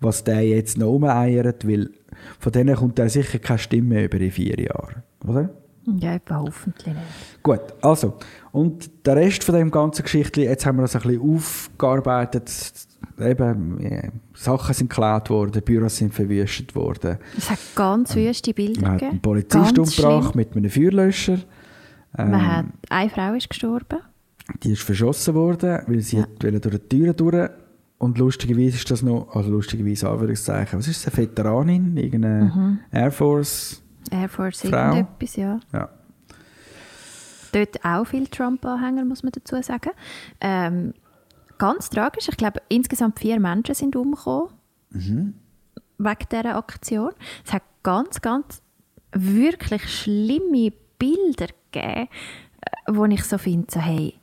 was der jetzt noch umeiert, weil von denen kommt er sicher keine Stimme über in vier Jahren, oder? Ja, etwa hoffentlich nicht. Gut, also, und der Rest von dem ganzen Geschichte, jetzt haben wir das ein bisschen aufgearbeitet. Eben, ja, Sachen sind geklaut worden, Büros sind verwüstet worden. Es hat ganz wüste Bilder Man hat gegeben. einen Polizist Ganz umgebracht schlimm. mit einem Feuerlöscher. Ähm, Man hat, eine Frau ist gestorben. Die ist verschossen worden, weil sie Ja. ja. durch die Türen durch. Und lustigerweise ist das noch, also lustigerweise Anführungszeichen, was ist das, eine Veteranin? Irgendeine Mhm. Air Force? Air Force Frau. irgendetwas, ja. Ja. Dort auch viele Trump-Anhänger, muss man dazu sagen. Ähm, ganz tragisch. Ich glaube, insgesamt vier Menschen sind umgekommen wegen dieser Aktion. Es hat ganz, ganz wirklich schlimme Bilder gegeben, äh, wo ich so finde, so, hey,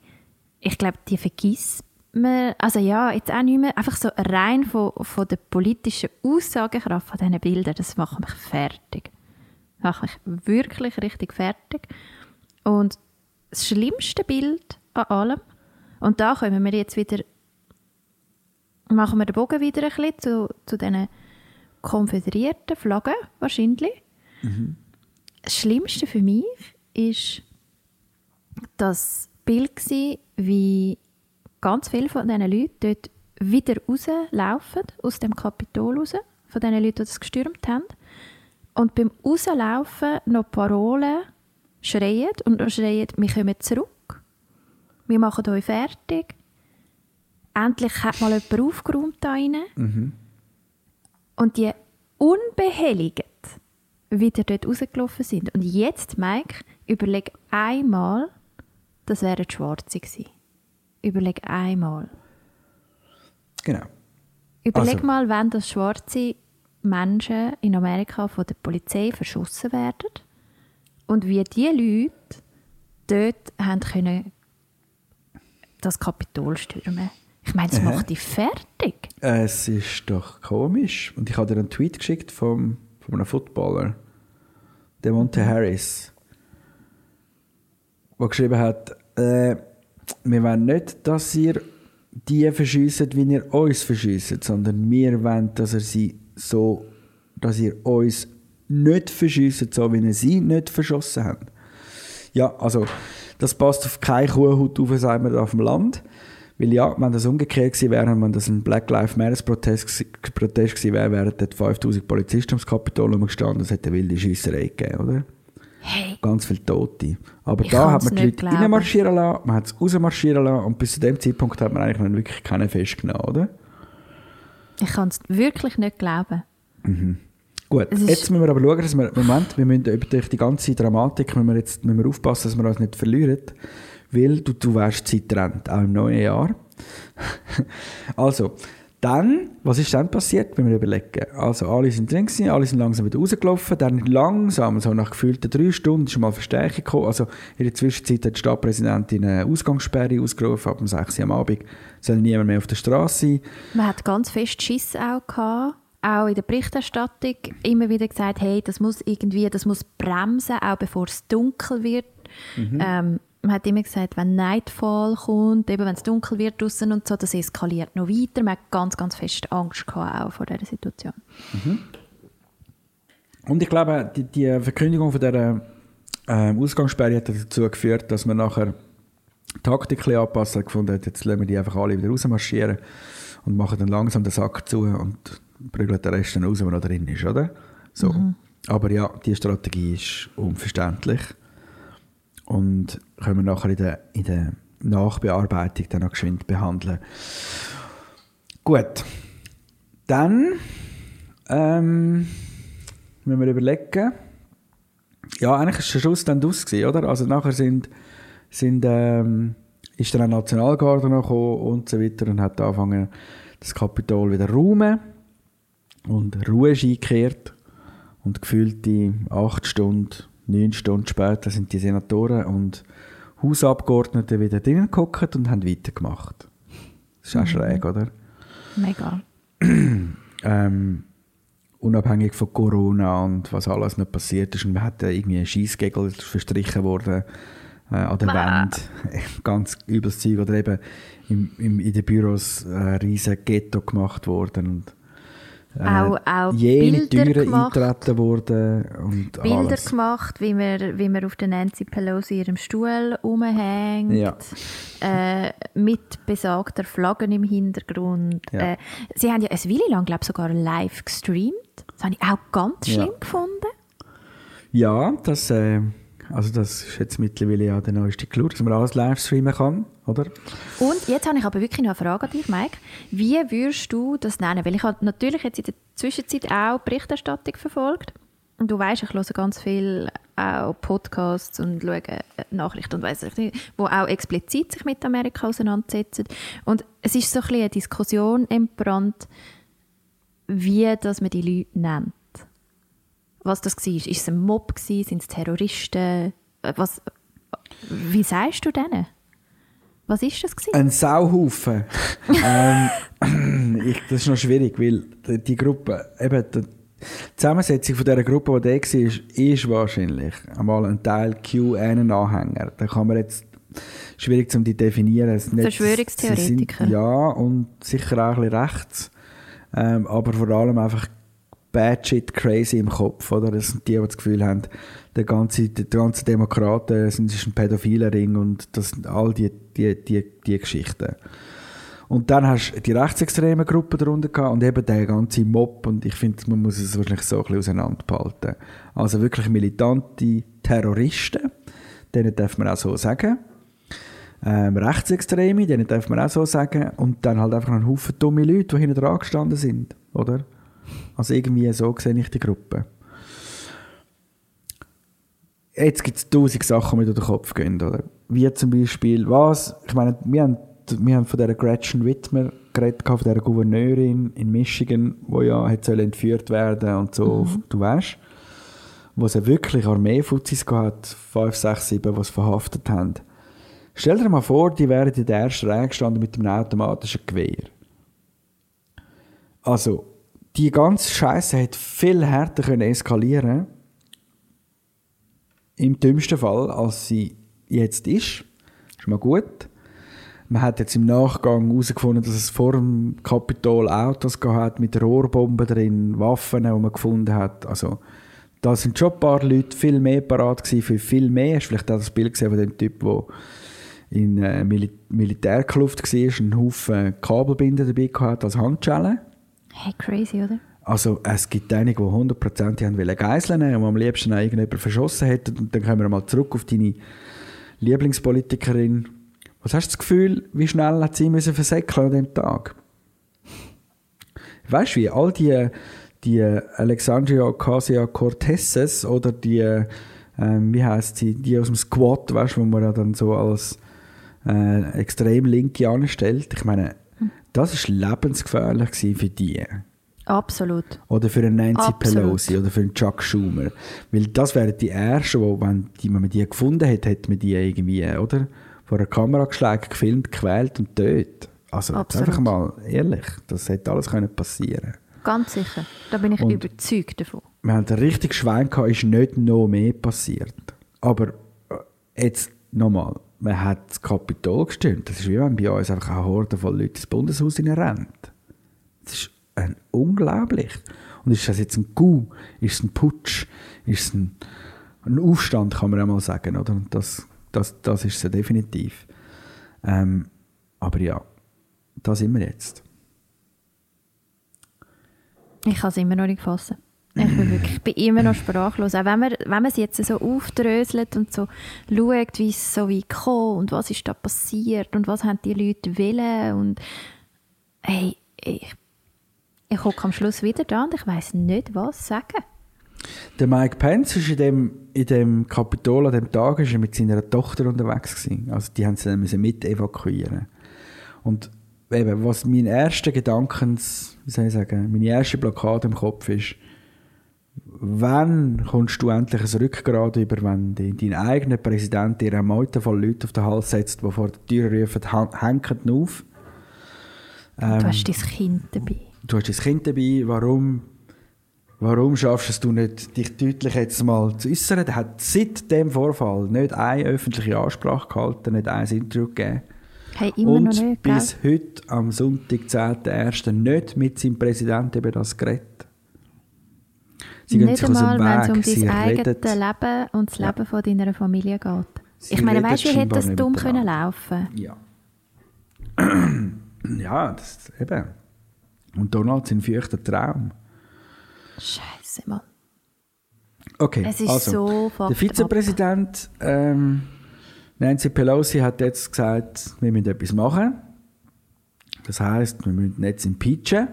ich glaube, die vergisst man, also ja, jetzt auch nicht mehr, einfach so rein von, von der politischen Aussagekraft von diesen Bildern, das macht mich fertig. Macht mich wirklich richtig fertig. Und das schlimmste Bild an allem, und da kommen wir jetzt wieder, machen wir den Bogen wieder ein bisschen zu, zu diesen konföderierten Flaggen wahrscheinlich. Das Schlimmste für mich ist das Bild gsi, wie ganz viele von diesen Leuten dort wieder rauslaufen, aus dem Kapitol raus, von diesen Leuten, die das gestürmt haben. Und beim Rauslaufen noch Parolen schreien und noch schreien, wir kommen zurück, wir machen euch fertig, endlich hat mal jemand aufgeräumt da rein. Und die unbehelligt wieder dort rausgelaufen sind. Und jetzt, Mike, überleg einmal, das wären die Schwarze gewesen. Überleg einmal. Genau. Überleg Also- mal, wenn das schwarze Menschen in Amerika von der Polizei verschossen werden und wie die Leute dort haben können das Kapitol stürmen. Ich meine, das Aha. macht die fertig. Es ist doch komisch. Und ich habe dir einen Tweet geschickt vom, von einem Footballer, der Monte Harris, der geschrieben hat, äh, wir wollen nicht, dass ihr die verschiessen, wie ihr uns verschiessen, sondern wir wollen, dass ihr sie so, dass ihr uns nicht verschiessen, so wie ihr sie nicht verschossen habt. Ja, also das passt auf keine Kuhhaut auf, sagen wir auf dem Land. Weil ja, wenn das umgekehrt gewesen wäre, wenn das ein Black Lives Matter Protest, Protest gewesen wäre, wären dort 5000 Polizisten ums Kapitol rumgestanden, es hätte eine wilde Schiesserei gegeben, oder? Hey, Ganz viele Tote. Aber Ich da hat man die Leute glauben. reinmarschieren lassen, man hat es rausmarschieren lassen und bis zu dem Zeitpunkt hat man eigentlich noch wirklich keinen festgenommen, oder? Ich kann es wirklich nicht glauben. Gut, Es ist- jetzt müssen wir aber schauen, dass wir, Moment, wir müssen über die ganze Dramatik müssen wir jetzt müssen wir aufpassen, dass wir uns nicht verlieren, weil du, du wärst Zeittrend, auch im neuen Jahr. [LAUGHS] also, dann, was ist dann passiert, wenn wir überlegen? Also, alle sind drin gewesen, alle sind langsam wieder rausgelaufen, dann langsam, so nach gefühlten drei Stunden, ist schon mal Verstärkung gekommen. Also, in der Zwischenzeit hat die Stadtpräsidentin eine Ausgangssperre ausgerufen, ab dem 6 Uhr am Abend soll niemand mehr auf der Straße sein. Man hat ganz fest Schiss auch gehabt. Auch in der Berichterstattung immer wieder gesagt, hey, das muss irgendwie, das muss bremsen, auch bevor es dunkel wird. Ähm, man hat immer gesagt, wenn Nightfall kommt, eben wenn es dunkel wird draussen und so, das eskaliert noch weiter. Man hat ganz, ganz fest Angst gehabt auch vor dieser Situation. Und ich glaube, die, die Verkündigung von dieser ähm, Ausgangssperre hat dazu geführt, dass man nachher die Taktik hat, gefunden hat, jetzt lassen wir die einfach alle wieder rausmarschieren und machen dann langsam den Sack zu und prügeln den Rest dann raus, der noch drin ist, oder? So. Aber ja, die Strategie ist unverständlich und können wir nachher in der, in der Nachbearbeitung dann noch geschwind behandeln. Gut. Dann ähm, müssen wir überlegen. Ja, eigentlich ist der Schuss dann aus, oder? Also nachher sind, sind, ähm, ist dann eine Nationalgarde noch und so weiter und hat angefangen, das Kapitol wieder räumen. Und Ruhe ist eingekehrt. Und gefühlte acht Stunden, neun Stunden später sind die Senatoren und Hausabgeordnete wieder drinnen gehockt und haben weitergemacht. Das ist auch schräg, oder? Mega. [CLEARS THROAT] ähm, unabhängig von Corona und was alles noch passiert ist. Und man hat irgendwie ein Scheissgegel verstrichen worden äh, an der Wand. [LAUGHS] Ganz übles Zeug. Oder eben im, im, in den Büros ein riesen Ghetto gemacht worden. Und, äh, Auch- auch jene Bilder Türen gemacht. eingetreten worden. Und Bilder alles. gemacht, wie man, wie man auf der Nancy Pelosi ihrem Stuhl rumhängt. Ja. Äh, mit besagter Flaggen im Hintergrund. Ja. Äh, sie haben ja eine Weile lang, glaube sogar live gestreamt. Das habe ich auch ganz Ja. schlimm gefunden. Ja, das, äh, also das ist jetzt mittlerweile ja der neueste Clou, dass man alles live streamen kann, oder? Und jetzt habe ich aber wirklich noch eine Frage an dich, Mike. Wie würdest du das nennen? Weil ich habe natürlich jetzt in der Zwischenzeit auch Berichterstattung verfolgt. Und du weißt, ich höre ganz viel auch Podcasts und schaue Nachrichten und weiss ich nicht, wo auch explizit sich mit Amerika auseinandersetzen. Und es ist so ein bisschen eine Diskussion entbrannt, wie dass man die Leute nennt. Was das war. Ist es ein Mob? Sind es Terroristen? Was, wie sagst du denen? Was ist das? Gewesen? Ein Sauhaufen. [LAUGHS] ähm, [CLEARS THROAT] ich, das ist noch schwierig, weil die, die Gruppe, eben die Zusammensetzung von dieser Gruppe, die da war, ist, ist wahrscheinlich einmal ein Teil QAnon-Anhänger. Da kann man jetzt schwierig zu definieren. Sind nicht- Verschwörungstheoretiker. Sind, ja, und sicher auch ein bisschen rechts. Ähm, aber vor allem einfach bad shit crazy im Kopf, oder? Das sind die, die das Gefühl haben, der ganze, die ganzen Demokraten sind ein pädophiler Ring und das sind all die, die, die, die Geschichten. Und dann hast du die rechtsextreme Gruppe darunter gehabt und eben der ganze Mob und ich finde, man muss es wahrscheinlich so ein bisschen auseinanderhalten. Also wirklich militante Terroristen, denen darf man auch so sagen. Ähm, Rechtsextreme, denen darf man auch so sagen. Und dann halt einfach noch ein Haufen dumme Leute, die hinten dran gestanden sind, oder? Also irgendwie so sehe ich die Gruppe. Jetzt gibt es tausend Sachen, die mir durch den Kopf gehen, oder? Wie zum Beispiel, was? Ich meine, wir haben, wir haben von dieser Gretchen Whitmer geredet, von dieser Gouverneurin in Michigan, die ja hat entführt werden und so, du weißt. Wo sie wirklich Armeefuzis gehabt, fünf, sechs, sieben, die sie verhaftet haben. Stell dir mal vor, die wären in der ersten Reihe gestanden mit einem automatischen Gewehr. Also, die ganze Scheiße hätte viel härter können eskalieren Im dümmsten Fall, als sie jetzt ist. Ist mal gut. Man hat jetzt im Nachgang herausgefunden, dass es vor dem Kapitol Autos gehabt mit Rohrbomben drin, Waffen, die man gefunden hat. Also, da sind schon ein paar Leute viel mehr parat gewesen für viel mehr. Hast vielleicht auch das Bild gesehen von dem Typ, der in äh, Mil Militärkluft war, einen Haufen Kabelbinder dabei gehabt als Handschellen. Hey, crazy, oder? Also es gibt einige, die 100% die haben wollen Geiseln nehmen und am liebsten irgendjemanden verschossen hätten. Und dann kommen wir mal zurück auf deine Lieblingspolitikerin. Was hast du das Gefühl, wie schnell hat sie müssen versäckeln an dem Tag? Weißt du, wie all die, die Alexandria Ocasio-Cortezes oder die, ähm, wie heißt sie, die aus dem Squad, weißt du, wo man ja dann so als äh, extrem Linke anstellt. Ich meine, das war lebensgefährlich für die. Absolut. Oder für einen Nancy Absolut. Pelosi oder für einen Chuck Schumer. Weil das wären die Ersten, wo, wenn, die, wenn man die gefunden hätte, hätte man die irgendwie, oder? Vor einer Kamera geschlagen, gefilmt, gequält und tötet. Also einfach mal ehrlich, das hätte alles können passieren Ganz sicher. Da bin ich Und- überzeugt davon. Wir haben richtig Schwein gehabt, ist nicht noch mehr passiert. Aber äh, jetzt nochmal, man hat das Kapitol gestürmt. Das ist wie wenn bei uns einfach eine Horde von Leuten ins Bundeshaus rennt. Das ist ein unglaublich. Und ist das jetzt ein Coup? Ist es ein Putsch? Ist es ein, ein Aufstand, kann man ja mal sagen, oder? Und das, das, das ist es definitiv. Ähm, aber ja, da sind wir jetzt. Ich kann es immer noch nicht fassen. Ich bin wirklich ich bin immer noch sprachlos. Auch wenn man, wenn man es jetzt so aufdröselt und so schaut, wie es so wie gekommen und was ist da passiert und was haben die Leute wollen und hey, ich, ich komme am Schluss wieder da und ich weiß nicht, was sagen. Der Mike Pence ist in dem, in dem Kapitol an dem Tag ist er mit seiner Tochter unterwegs gewesen. Also die haben sie dann müssen mit evakuieren. Und eben, was mein erster Gedankens, wie soll ich sagen, meine erste Blockade im Kopf ist, wann kommst du endlich ein Rückgrat über, wenn dein eigener Präsident dir eine Meute voll Leute auf den Hals setzt, die vor der Tür rufen, «Ha- hängt ihn auf. Ähm, du hast dein Kind dabei. du hast dein Kind dabei, warum, warum schaffst es du nicht, dich deutlich jetzt mal zu äußern? Er hat seit dem Vorfall nicht eine öffentliche Ansprache gehalten, nicht ein Interview gegeben. Hey, immer und noch nicht, gell? bis heute, am Sonntag, 10.01., nicht mit seinem Präsidenten über das geredet. Sie gehen Nicht einmal, wenn es um sie dein eigenes. Leben und das Ja. Leben von deiner Familie geht. Sie ich meine, weißt du, wie hätte das dumm miteinander. können laufen Ja. [CLEARS THROAT] ja, das eben. Und Donald sein feuchter Traum. Scheiße, Mann. Okay, Es ist also, so der Vizepräsident ähm, Nancy Pelosi hat jetzt gesagt, wir müssen etwas machen. Das heißt, wir müssen jetzt impeachen.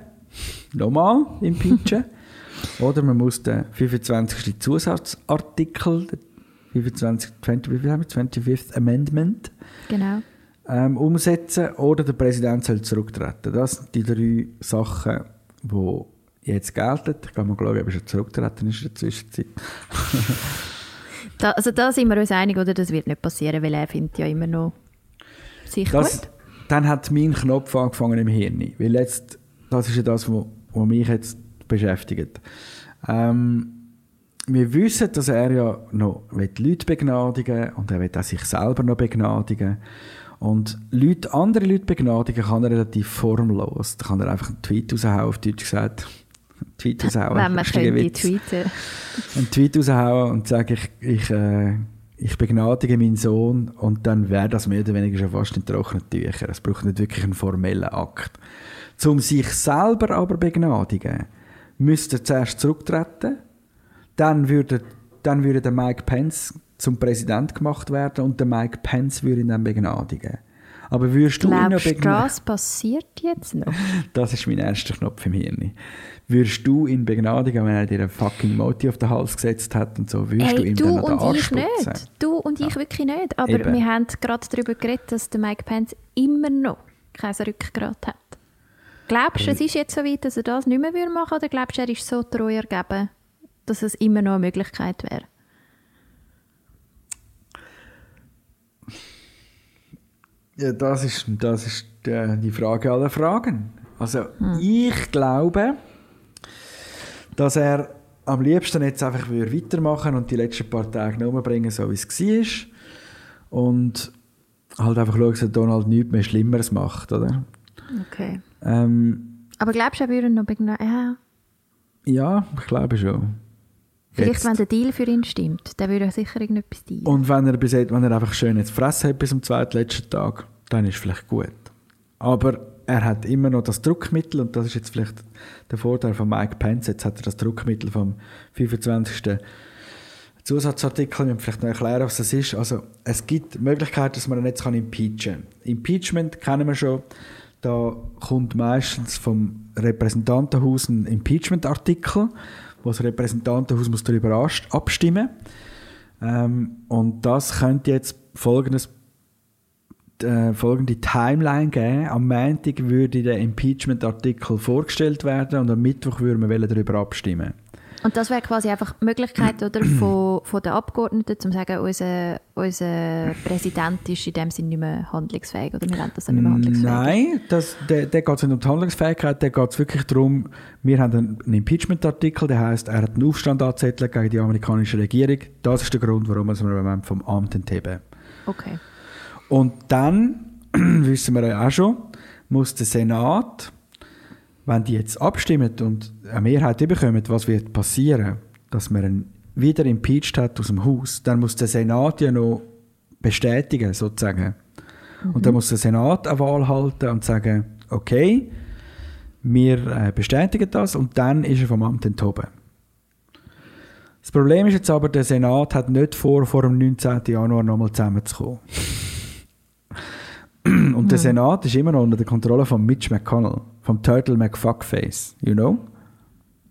Nochmal impeachen. [LAUGHS] Oder man muss den 25. Zusatzartikel, den 25, 20, wie viel haben wir? 25th Amendment, Genau. ähm, umsetzen oder der Präsident soll zurücktreten. Das sind die drei Sachen, die jetzt gelten. Ich kann mal schauen, ob er schon zurücktreten ist in der Zwischenzeit. [LAUGHS] Da, also da sind wir uns einig, oder? Das wird nicht passieren, weil er findet ja immer noch sich Das, gut. dann hat mein Knopf angefangen im Hirn. Weil jetzt, das ist ja das, was mich jetzt beschäftigt. Ähm, wir wissen, dass er ja noch will Leute begnadigen und er will auch sich selber noch begnadigen. Und Leute, andere Leute begnadigen kann er relativ formlos. Da kann er einfach einen Tweet raushauen, auf Deutsch gesagt. Einen Tweet raushauen. Wenn man [LAUGHS] könnte tweeten. einen Tweet raushauen und sagen, ich, ich, äh, ich begnadige meinen Sohn und dann wäre das mehr oder weniger schon fast in trockenen Tüchern. Es braucht nicht wirklich einen formellen Akt. Um sich selber aber begnadigen, müsste er zuerst zurücktreten, dann würde, dann würde der Mike Pence zum Präsident gemacht werden und der Mike Pence würde ihn dann begnadigen. Aber würdest du ihn Glaubst du, begnadigen? das passiert jetzt noch? [LAUGHS] Das ist mein erster Knopf im Hirn. Würdest du ihn begnadigen, wenn er dir einen fucking Moti auf den Hals gesetzt hat und so? Würdest du Hey, ihm du dann noch den und Arsch ich nicht. Du und ich wirklich nicht. Aber Eben. wir haben gerade darüber geredet, dass der Mike Pence immer noch kein Rückgrat hat. Glaubst du, es ist jetzt so weit, dass er das nicht mehr machen würde? Oder glaubst du, er ist so treu ergeben, dass es immer noch eine Möglichkeit wäre? Ja, das ist, das ist die, die Frage aller Fragen. Also, ich glaube, dass er am liebsten jetzt einfach würde weitermachen und die letzten paar Tage noch umbringen, so wie es war. Und halt einfach schauen, dass Donald nichts mehr Schlimmeres macht, oder? Okay. Ähm, Aber glaubst du, er würde noch begna- ja, ja, ich glaube schon. Vielleicht, Jetzt. wenn der Deal für ihn stimmt, dann würde er sicher irgendetwas dealen. Und wenn er, bis jetzt, wenn er einfach schön jetzt fressen hat bis zum zweitletzten Tag, dann ist vielleicht gut. Aber er hat immer noch das Druckmittel und das ist jetzt vielleicht der Vorteil von Mike Pence. Jetzt hat er das Druckmittel vom 25. Zusatzartikel. Wir müssen vielleicht noch erklären, was das ist. Also, es gibt die Möglichkeit, dass man ihn jetzt kann impeachen kann. Impeachment kennen wir schon. Da kommt meistens vom Repräsentantenhaus ein Impeachment-Artikel, wo das Repräsentantenhaus muss darüber abstimmen ähm, Und das könnte jetzt folgendes äh, folgende Timeline geben. Am Montag würde der Impeachment-Artikel vorgestellt werden und am Mittwoch würden wir darüber abstimmen. Und das wäre quasi einfach die Möglichkeit oder, von, von den Abgeordneten, zu sagen, unser, unser Präsident ist in dem Sinne nicht mehr handlungsfähig oder wir wollen, dass er nicht mehr handlungsfähig. Nein, das, der, der geht nicht um die Handlungsfähigkeit, der geht wirklich darum, wir haben einen, Impeachment-Artikel, der heißt, er hat einen Aufstand angezettelt gegen die amerikanische Regierung. Das ist der Grund, warum wir es im Moment vom Amt entheben. Okay. Und dann, [CLEARS THROAT] wissen wir ja auch schon, muss der Senat, wenn die jetzt abstimmen und eine Mehrheit bekommen, was wird passieren, dass man ihn wieder impeached hat aus dem Haus, dann muss der Senat ja noch bestätigen, sozusagen. Und dann muss der Senat eine Wahl halten und sagen, okay, wir äh, bestätigen das und dann ist er vom Amt enthoben. Das Problem ist jetzt aber, der Senat hat nicht vor, vor dem 19. Januar nochmal zusammenzukommen. [CLEARS THROAT] Und der Senat ist immer noch unter der Kontrolle von Mitch McConnell, vom Turtle McFuckface, you know?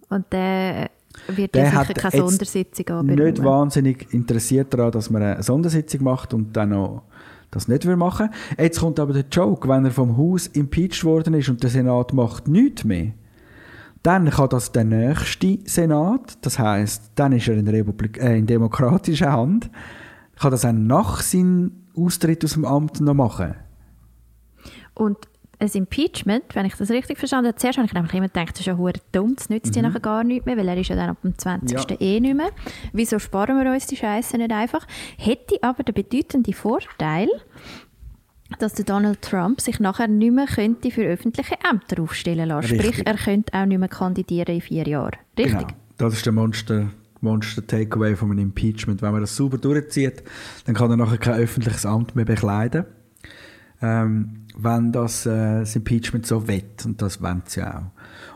Und der wird Der ja sicher keine jetzt Sondersitzung Nicht anberaumen. wahnsinnig interessiert daran, dass man eine Sondersitzung macht und dann noch das nicht machen würde. Jetzt kommt aber der Joke, wenn er vom Haus impeached worden ist und der Senat macht nichts mehr, dann kann das der nächste Senat, das heißt, dann ist er in, Republik äh, in demokratischer Hand, kann das auch nach seinem Austritt aus dem Amt noch machen. Und ein Impeachment, wenn ich das richtig verstanden habe, zuerst habe ich nämlich immer gedacht, das ist ja verdammt dumm, das nützt ja nachher gar nichts mehr, weil er ist ja dann ab dem 20. Ja. eh nicht mehr. Wieso sparen wir uns die Scheiße nicht einfach? Hätte aber den bedeutenden Vorteil, dass der Donald Trump sich nachher nicht mehr könnte für öffentliche Ämter aufstellen lassen. Sprich, er könnte auch nicht mehr kandidieren in vier Jahren. Richtig? Genau. Das ist der Monster, Monster Takeaway von einem Impeachment. Wenn man das sauber durchzieht, dann kann er nachher kein öffentliches Amt mehr bekleiden. Ähm, wenn das, äh, das Impeachment so will. Und das wollen sie auch.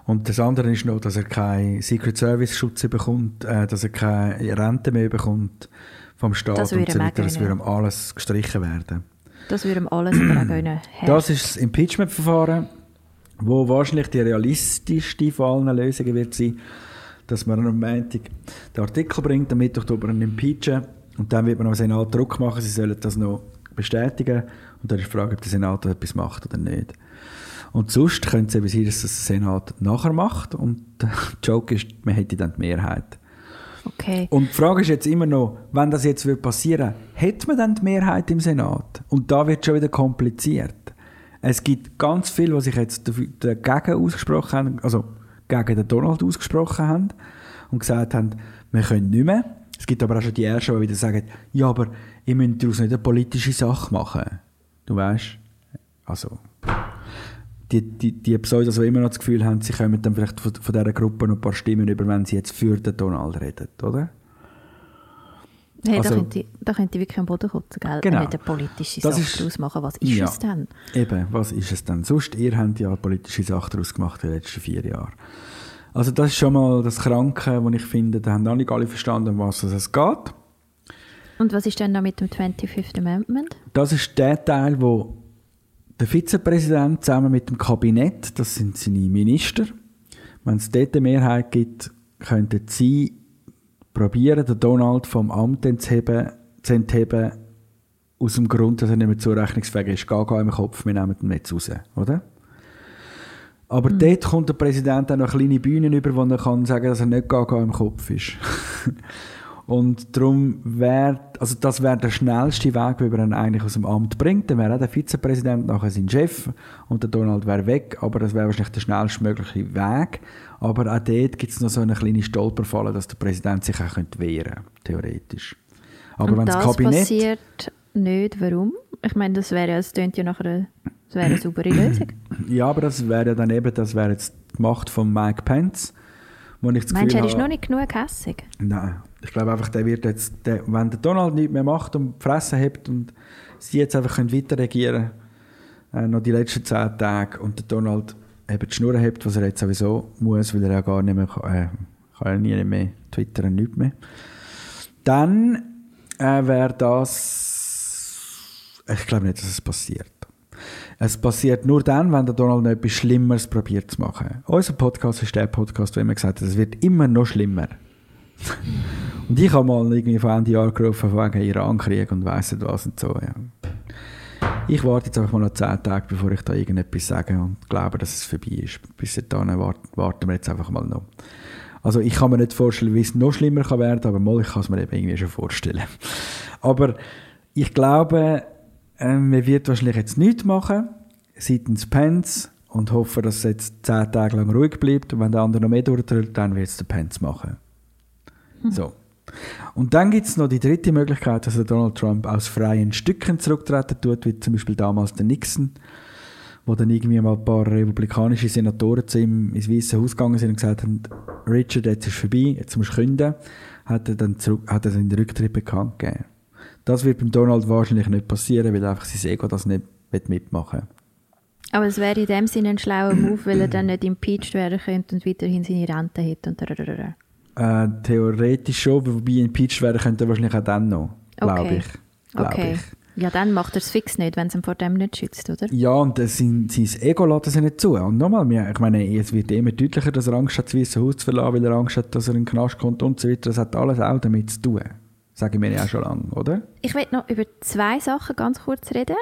Und das andere ist noch, dass er keinen Secret Service Schutz bekommt, äh, dass er keine Rente mehr bekommt vom Staat Das und so weiter. Das würde ihm alles gestrichen werden. Das würde ihm alles aber auch gönnen. [CLEARS THROAT] Das ist das Impeachment-Verfahren, wo wahrscheinlich die realistischste von allen Lösungen wird sein, dass man am Montag den Artikel bringt, am Mittwoch ihn impeachen und dann wird man am Senat Druck machen, sie sollen das noch bestätigen und dann ist die Frage, ob der Senat etwas macht oder nicht. Und sonst könnte es eben sein, dass das der Senat nachher macht und der [LAUGHS] Joke ist, man hätte dann die Mehrheit. Okay. Und die Frage ist jetzt immer noch, wenn das jetzt wird passieren hätte man dann die Mehrheit im Senat? Und da wird schon wieder kompliziert. Es gibt ganz viele, die sich jetzt dagegen ausgesprochen haben, also gegen den Donald ausgesprochen haben und gesagt haben, wir können nicht mehr. Es gibt aber auch schon die Ersten, die wieder sagen, ja, aber ihr müsst daraus nicht eine politische Sache machen. Du weißt? Also, die, die, die Pseudos, die immer noch das Gefühl haben, sie kommen dann vielleicht von, von dieser Gruppe noch ein paar Stimmen über, wenn sie jetzt für den Donald reden, oder? Hey, Also- da, könnte ich, da könnte ich wirklich am Boden kotzen, gell? Genau. Eine politische Das Sache ist- daraus machen. Was ist Ja. es denn? Eben, was ist es denn? Sonst, ihr habt ja politische Sachen daraus gemacht in den letzten vier Jahren. Also das ist schon mal das Kranke, wo ich finde, da haben noch nicht alle verstanden, um was es geht. Und was ist denn da mit dem 25th Amendment? Das ist der Teil, wo der Vizepräsident zusammen mit dem Kabinett, das sind seine Minister, wenn es dort eine Mehrheit gibt, könnten sie probieren, den Donald vom Amt entzheben, zu entheben, aus dem Grund, dass er nicht mehr zurechnungsfähig ist. Gaga im Kopf, wir nehmen ihn jetzt raus, oder? Aber dort kommt der Präsident auch noch kleine Bühnen über, wo er kann sagen, dass er nicht Gaga im Kopf ist. [LAUGHS] Und darum wäre, also das wäre der schnellste Weg, wie man ihn eigentlich aus dem Amt bringt. Dann wäre auch der Vizepräsident nachher sein Chef und der Donald wäre weg, aber das wäre wahrscheinlich der schnellstmögliche Weg. Aber auch dort gibt es noch so eine kleine Stolperfalle, dass der Präsident sich auch könnte wehren könnte, theoretisch. Aber Und wenn das das Kabinett... passiert nicht, warum? Ich meine, das wäre ja, es tönt ja nachher eine, das wäre eine saubere Lösung. Ja, aber das wäre dann eben, das wäre jetzt die Macht von Mike Pence, wo ich das Meinst du, er ist noch nicht genug hässig? Nein, ich glaube einfach, der wird jetzt, der, wenn der Donald nichts mehr macht und die Fresse hebt und sie jetzt einfach können weiter regieren äh, noch die letzten zehn Tage und der Donald eben die Schnur hebt, was er jetzt sowieso muss, weil er ja gar nicht mehr kann, äh, kann ja nie mehr twittern, nichts mehr. Dann äh, wäre das, ich glaube nicht, dass es passiert. Es passiert nur dann, wenn der Donald noch etwas Schlimmeres probiert zu machen. Unser Podcast ist der Podcast, wo immer gesagt hat, es wird immer noch schlimmer. Und ich habe mal irgendwie vor Ende Jahr gerufen, wegen Irankrieg und weiss nicht was und so. Ja. Ich warte jetzt einfach mal noch 10 Tage, bevor ich da irgendetwas sage und glaube, dass es vorbei ist. Bis dahin warten, warten wir jetzt einfach mal noch. Also ich kann mir nicht vorstellen, wie es noch schlimmer kann werden, aber mal, ich kann es mir eben irgendwie schon vorstellen. Aber ich glaube, äh, man wird wahrscheinlich jetzt nichts machen, seitens Pence, und hoffe, dass es jetzt 10 Tage lang ruhig bleibt. Und wenn der andere noch mehr durchdrückt, dann wird es der Pence machen. So. Und dann gibt es noch die dritte Möglichkeit, dass der Donald Trump aus freien Stücken zurücktreten tut, wie zum Beispiel damals der Nixon, wo dann irgendwie mal ein paar republikanische Senatoren zu ihm ins Weiße Haus gegangen sind und gesagt haben, Richard, jetzt ist vorbei, jetzt musst du künden, hat er dann, zurück, hat er den Rücktritt bekannt gegeben. Das wird beim Donald wahrscheinlich nicht passieren, weil einfach sein Ego das nicht mitmachen Aber es wäre in dem Sinne ein schlauer Move, weil er dann nicht impeached werden könnte und weiterhin seine Rente hätte. Und. Äh, Theoretisch schon, wobei impeached werden könnte wahrscheinlich auch dann noch, glaube Okay. ich. Glaub Okay. ich. Ja, dann macht er es fix nicht, wenn es ihn vor dem nicht schützt, oder? Ja, und das sein, sein Ego lässt es nicht zu. Und nochmal, ich meine, es wird immer deutlicher, dass er Angst hat, das Weiße Haus zu verlassen, weil er Angst hat, dass er in den Knast kommt und so weiter. Das hat alles auch damit zu tun. Sage ich mir ja auch schon lange, oder? Ich will noch über zwei Sachen ganz kurz reden,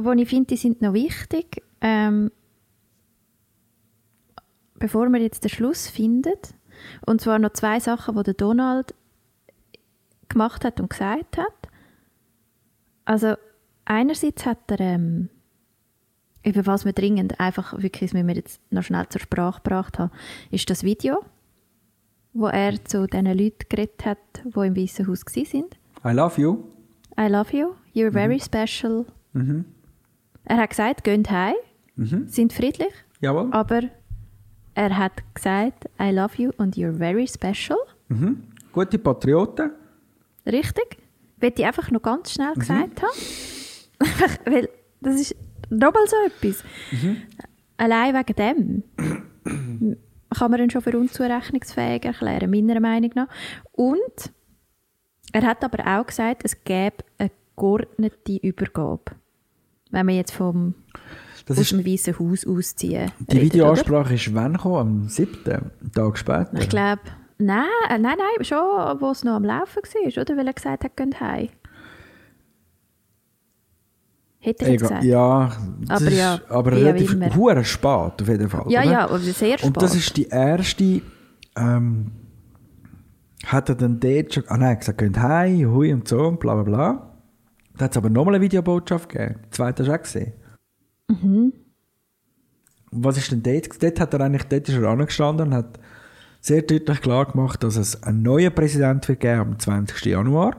wo ich finde, die sind noch wichtig. Ähm, bevor wir jetzt den Schluss finden. Und zwar noch zwei Sachen, die der Donald gemacht hat und gesagt hat. Also einerseits hat er, ähm, über was wir dringend einfach wirklich, das wir jetzt noch schnell zur Sprache gebracht haben, ist das Video, wo er zu den Leuten geredet hat, die im Weißen Haus sind. I love you. I love you, you're very special. Er hat gesagt, geht heim, sind friedlich, Jawohl. aber er hat gesagt, I love you and you're very special. Mhm. Gute Patrioten. Richtig? Wollte ich einfach noch ganz schnell gesagt haben. [LAUGHS] Weil das ist nochmal so etwas. Allein wegen dem [CLEARS THROAT] kann man ihn schon für unzurechnungsfähig erklären, meiner Meinung nach. Und er hat aber auch gesagt, es gäbe eine geordnete Übergabe. Wenn wir jetzt vom, Das aus ist, dem Weißen Haus ausziehen. die Videoansprache ist wann gekommen? Am 7. einen Tag später. oder? Ich glaube, nein, äh, nein, nein, schon, wo es noch am Laufen war, oder? Weil er gesagt hat, geht heim. Hätte ich gesagt. Ja, Aber ist, ja, aber relativ hure spät auf jeden Fall. Ja, oder? ja, aber sehr spät. Und das ist die erste, ähm, hat er dann dort schon, ah nein, gesagt, geht heim, hui und so und bla bla bla. Da hat es aber nochmal eine Videobotschaft gegeben. Die zweite hast du auch gesehen. Mhm. Was ist denn dort? Dort hat er eigentlich, dort ist er angestanden und hat sehr deutlich klar gemacht, dass es einen neuen Präsident wird geben am 20. Januar.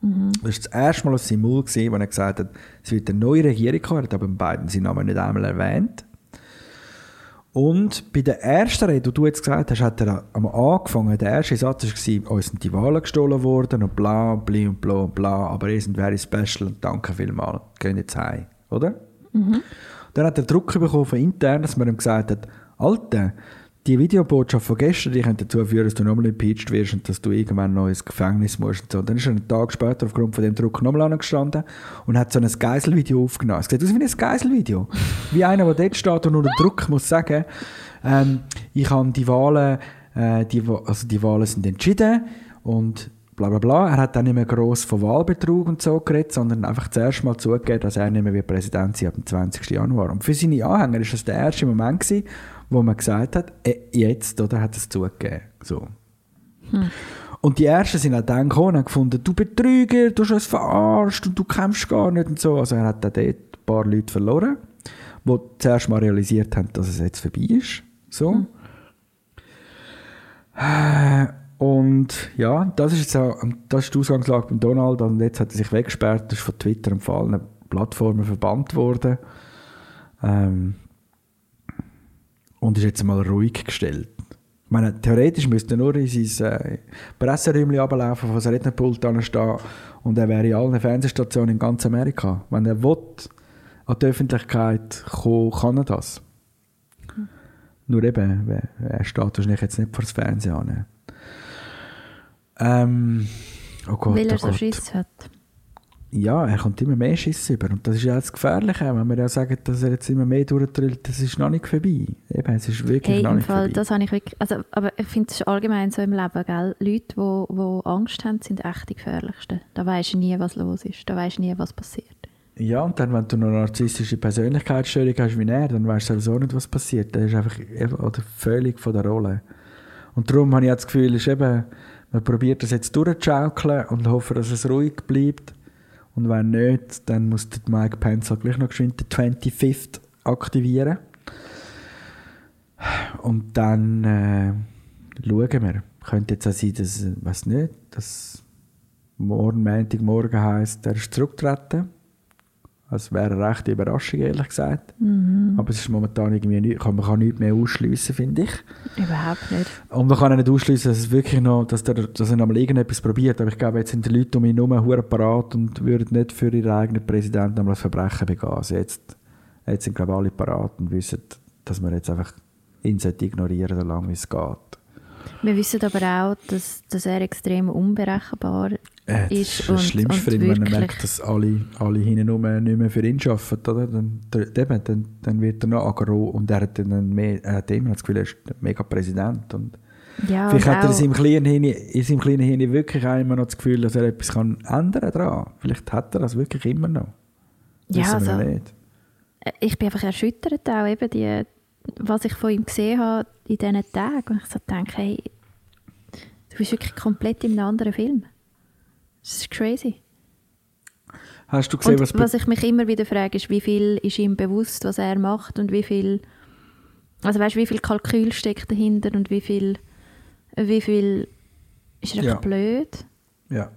Mhm. Das war das erste Mal seinem Mund, gewesen, wo er gesagt hat, es wird eine neue Regierung kommen. Er hat aber beiden seinen Namen nicht einmal erwähnt. Und bei der ersten Rede, die du jetzt gesagt hast, hat er am angefangen, der erste Satz war, uns sind die Wahlen gestohlen worden und bla, bli und bla und bla, aber ihr seid very special und danke vielmals, geht jetzt heim, oder? Dann hat er Druck bekommen von intern, dass man ihm gesagt hat, Alter, die Videobotschaft von gestern, die könnte dazu führen, dass du nochmal impeached wirst und dass du irgendwann noch ins Gefängnis musst und so. Dann ist er einen Tag später aufgrund von dem Druck nochmal angestanden und hat so ein Geiselvideo aufgenommen. Es sieht aus wie ein Geiselvideo. wie einer, der dort steht und unter Druck muss sagen, ähm, ich habe die Wahlen, äh, die, also die Wahlen sind entschieden und bla bla bla. Er hat dann nicht mehr gross von Wahlbetrug und so geredet, sondern einfach zuerst mal zugegeben, dass er nicht mehr wird Präsident sein ab dem 20. Januar. Und für seine Anhänger ist das der erste Moment gewesen, wo man gesagt hat, äh, jetzt, oder, hat er es zugegeben. So. Und die Ersten sind auch dann gekommen und haben gefunden, du Betrüger, du hast uns verarscht und du kämpfst gar nicht und so. Also er hat dann dort ein paar Leute verloren, die zuerst mal realisiert haben, dass es jetzt vorbei ist. So. Äh, Und ja, das ist jetzt auch, das ist die Ausgangslage beim Donald und jetzt hat er sich weggesperrt, ist von Twitter und von allen Plattformen verbannt worden. Ähm, und ist jetzt mal ruhig gestellt. Ich meine, theoretisch müsste er nur in sein äh, Presseräumchen runterlaufen, von seinem Rednerpult anstehen und er wäre in allen Fernsehstationen in ganz Amerika. Wenn er will, an die Öffentlichkeit kommen, kann er das. Nur eben, er- er steht wahrscheinlich jetzt nicht vor das Fernsehen an. Ähm, oh Gott, weil er oh so Gott. Schiss hat. Ja, er kommt immer mehr Schiss über. Und das ist ja das Gefährliche, wenn wir ja sagen, dass er jetzt immer mehr durchdrillt, das ist noch nicht vorbei. Eben, es ist wirklich Hey, noch nicht Fall, vorbei. das habe ich wirklich, also, aber ich finde es ist allgemein so im Leben, gell? Leute, die wo, wo Angst haben, sind echt die gefährlichsten. Da weisst du nie, was los ist. Da weisst du nie, was passiert. Ja, und dann, wenn du eine narzisstische Persönlichkeitsstörung hast wie er, dann weißt du sowieso nicht, was passiert. Der ist einfach oder völlig von der Rolle. Und darum habe ich jetzt das Gefühl, ist eben, man probiert das jetzt durchzuschaukeln und hofft, dass es ruhig bleibt. Und wenn nicht, dann muss der Mike Pence halt gleich noch geschwind den 25th aktivieren. Und dann äh, schauen wir. Könnte jetzt auch sein, dass, äh, weiß nicht, dass morgen, Montagmorgen heisst, er ist zurückgetreten. Das wäre eine rechte Überraschung, ehrlich gesagt. Aber es ist momentan irgendwie nicht, kann, man kann nichts mehr ausschliessen, finde ich. Überhaupt nicht. Und man kann auch nicht ausschliessen, dass es wirklich noch, dass, der, dass er noch mal irgendetwas probiert. Aber ich glaube, jetzt sind die Leute um ihn herum hure parat und würden nicht für ihren eigenen Präsidenten einmal ein Verbrechen begehen. Also jetzt, jetzt sind, glaube ich, alle parat und wissen, dass man jetzt einfach ihn sollte ignorieren solange wie es geht. Wir wissen aber auch, dass, dass er extrem unberechenbar Äh, das ist. ist das Schlimmste für ihn, wenn er merkt, dass alle, alle hinten nicht mehr für ihn arbeiten. Oder? Dann, dann, dann wird er noch aggro und er hat, dann mehr, er hat immer das Gefühl, er ist der mega Präsident. Und Ja, Vielleicht und hat er in seinem kleinen Hirn, in seinem kleinen Hirn wirklich auch immer noch das Gefühl, dass er etwas kann ändern kann. Vielleicht hat er das wirklich immer noch. Ja, also- nicht. ich bin einfach erschüttert auch eben die, was ich von ihm gesehen habe in diesen Tagen. Und ich so denke, hey, du bist wirklich komplett in einem anderen Film. Das ist crazy. Hast du gesehen, Und was, was ich mich immer wieder frage, ist, wie viel ist ihm bewusst, was er macht und wie viel, also weißt, wie viel Kalkül steckt dahinter und wie viel, wie viel ist er Ja. blöd? Ja.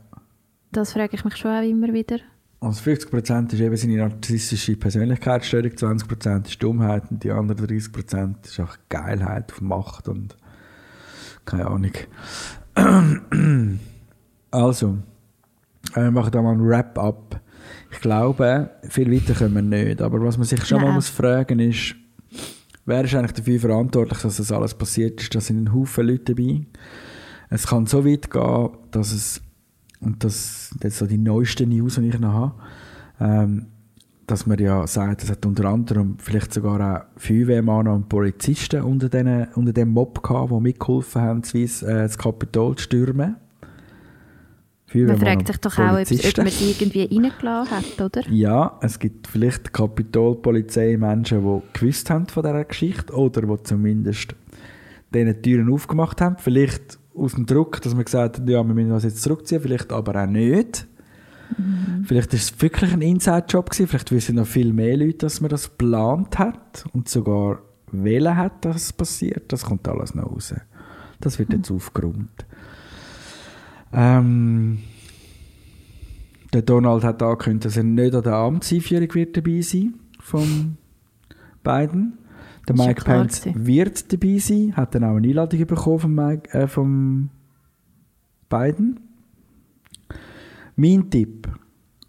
Das frage ich mich schon auch immer wieder. Also 50% ist eben seine narzisstische Persönlichkeitsstörung, 20% ist Dummheit und die anderen 30% ist auch Geilheit auf Macht und keine Ahnung. [CLEARS THROAT] Also, äh, wir machen da mal ein Wrap-up. Ich glaube, viel weiter können wir nicht, aber was man sich schon mal Nein. muss fragen ist, wer ist eigentlich dafür verantwortlich, dass das alles passiert ist? Da sind ein Haufen Leute dabei. Es kann so weit gehen, dass es, und das, das ist so die neueste News, die ich noch habe, ähm, dass man ja sagt, es hat unter anderem vielleicht sogar auch Feuerwehrmänner und Polizisten unter, denen, unter dem Mob gehabt, die mitgeholfen haben, das, äh, das Kapitol zu stürmen. Man fragt sich doch auch, ob, man sie irgendwie reingelassen hat, oder? Ja, es gibt vielleicht Kapitolpolizei-Menschen, die gewusst haben von dieser Geschichte oder die zumindest diesen Türen aufgemacht haben. Vielleicht aus dem Druck, dass man gesagt hat, ja, wir müssen das jetzt zurückziehen, vielleicht aber auch nicht. Vielleicht ist es wirklich ein Inside-Job gewesen, vielleicht wissen noch viel mehr Leute, dass man das geplant hat und sogar wählen hat, dass es passiert. Das kommt alles noch raus. Das wird jetzt aufgeräumt. Ähm, der Donald hat angekündigt, dass er nicht an der Amtseinführung wird dabei sein von Biden. Der Ist Mike Pence gewesen. wird dabei sein, hat dann auch eine Einladung bekommen von, Mike, äh, von Biden. Mein Tipp,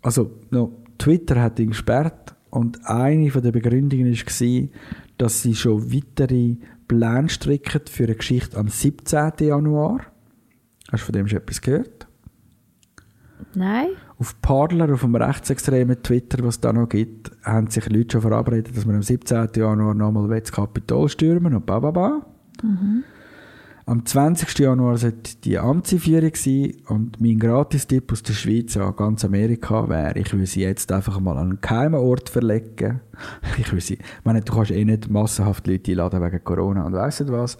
also no, Twitter hat ihn gesperrt und eine von der Begründungen war, dass sie schon weitere Pläne stricken für eine Geschichte am 17. Januar. Hast du von dem schon etwas gehört? Nein? Auf Parler, auf dem rechtsextremen Twitter, was es da noch gibt, haben sich Leute schon verabredet, dass wir am 17. Januar nochmal das Kapitol stürmen und bababa. Am 20. Januar sollte die Amtseinführung sein und mein Gratistipp aus der Schweiz an ganz Amerika wäre, ich will sie jetzt einfach mal an einen geheimen Ort verlegen. Ich will sie, ich meine, du kannst eh nicht massenhaft Leute einladen wegen Corona und weiss nicht was,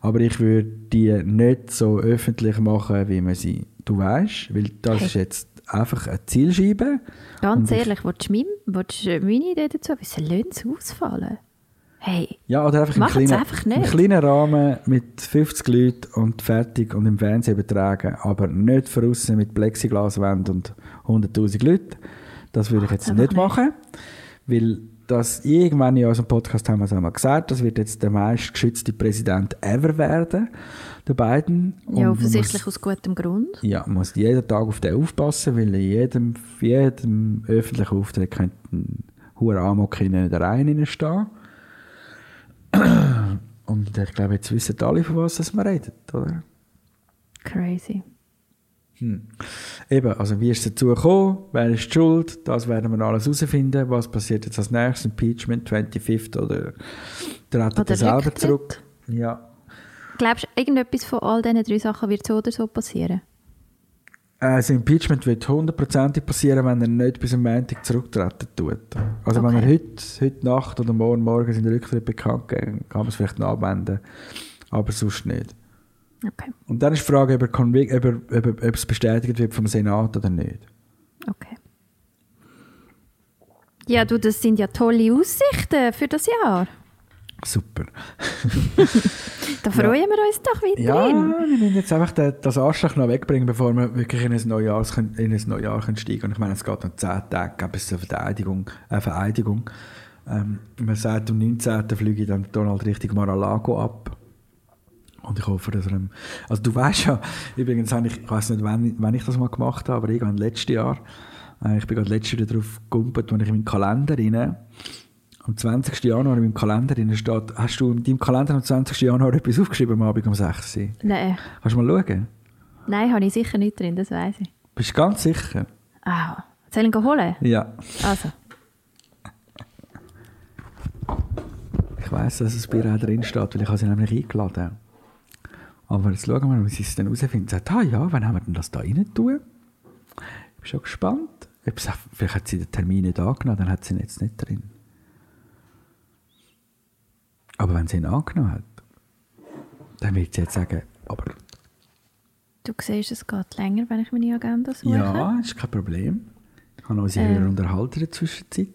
aber ich würde die nicht so öffentlich machen, wie man sie, du weißt, weil das Hey. ist jetzt einfach eine Zielscheibe. Ganz Und ich- ehrlich, willst du, mein, willst du meine Idee dazu wissen? Lass es ausfallen. Hey, Ja, oder einfach Macht's kleinen, einfach nicht. im kleinen Rahmen mit 50 Leuten und fertig und im Fernsehen übertragen, aber nicht von aussen mit Plexiglaswänden und 100'000 Leuten. Das würde ich jetzt nicht nicht. machen, weil das irgendwann in unserem Podcast haben wir es einmal gesagt, das wird jetzt der meistgeschützte Präsident ever werden, der Biden. Und ja, man offensichtlich muss, aus gutem Grund. ja, man muss jeden Tag auf den aufpassen, weil in jedem, jedem öffentlichen Auftritt könnte ein hoher Amok in der Reihe stehen. Und ich glaube, jetzt wissen alle, von was das wir reden, oder? Crazy. Eben, also wie ist es dazu gekommen? Wer ist schuld? Das werden wir alles herausfinden. Was passiert jetzt als nächstes? Impeachment, 25 oder treten er selber Rücktritt? zurück? Ja. Glaubst du, irgendetwas von all diesen drei Sachen wird so oder so passieren? Also Impeachment wird hundertprozentig passieren, wenn er nicht bis am Montag zurücktreten tut. Also wenn er Okay. heute, heute Nacht oder morgen Morgen seinen Rücktritt bekannt geben, kann man es vielleicht noch abwenden, aber sonst nicht. Okay, Und dann ist die Frage, ob, er convic- ob, er, ob, ob es bestätigt wird vom Senat oder nicht. okay. Ja, du, das sind ja tolle Aussichten für das Jahr. Super. [LAUGHS] Da freuen wir uns doch wieder Ja, drin. wir müssen jetzt einfach den, das Arschloch noch wegbringen, bevor wir wirklich in ein Neujahr, in ein Neujahr können steigen können. Ich meine, es geht noch 10 Tage bis zur Verteidigung, äh, Vereidigung. Ähm, man sagt, am 19. fliege ich dann Donald Richtung Mar-a-Lago ab. Und ich hoffe, dass er... ihm- Also du weißt ja, übrigens habe ich, ich weiß nicht, wann, wann ich das mal gemacht habe, aber irgendwann letztes Jahr, äh, ich bin gerade letztes Jahr darauf gegumpelt, wenn ich in meinen Kalender rein, am 20. Januar in meinem Kalender rein steht, hast du in deinem Kalender am 20. Januar etwas aufgeschrieben am Abend um 6 Uhr? Nein, Kannst du mal schauen? nein, habe ich sicher nicht drin, das weiß ich. Bist du ganz sicher? Ah, soll ich ihn holen? Ja. Also, Ich weiss, dass es bei ihr auch drin steht, weil ich habe sie nämlich eingeladen. Aber jetzt schauen wir mal, wie sie es dann herausfinden. Sagt, ah ja, wann haben wir denn das da rein tun? Ich bin schon gespannt. Vielleicht hat sie den Termin nicht angenommen, dann hat sie ihn jetzt nicht drin. Aber wenn sie ihn angenommen hat, dann wird sie jetzt sagen, aber Du siehst, es geht länger, wenn ich meine Agenda suche. ja, ist kein Problem. Ich habe unsere Ähm. Hörer unterhalten in der Zwischenzeit.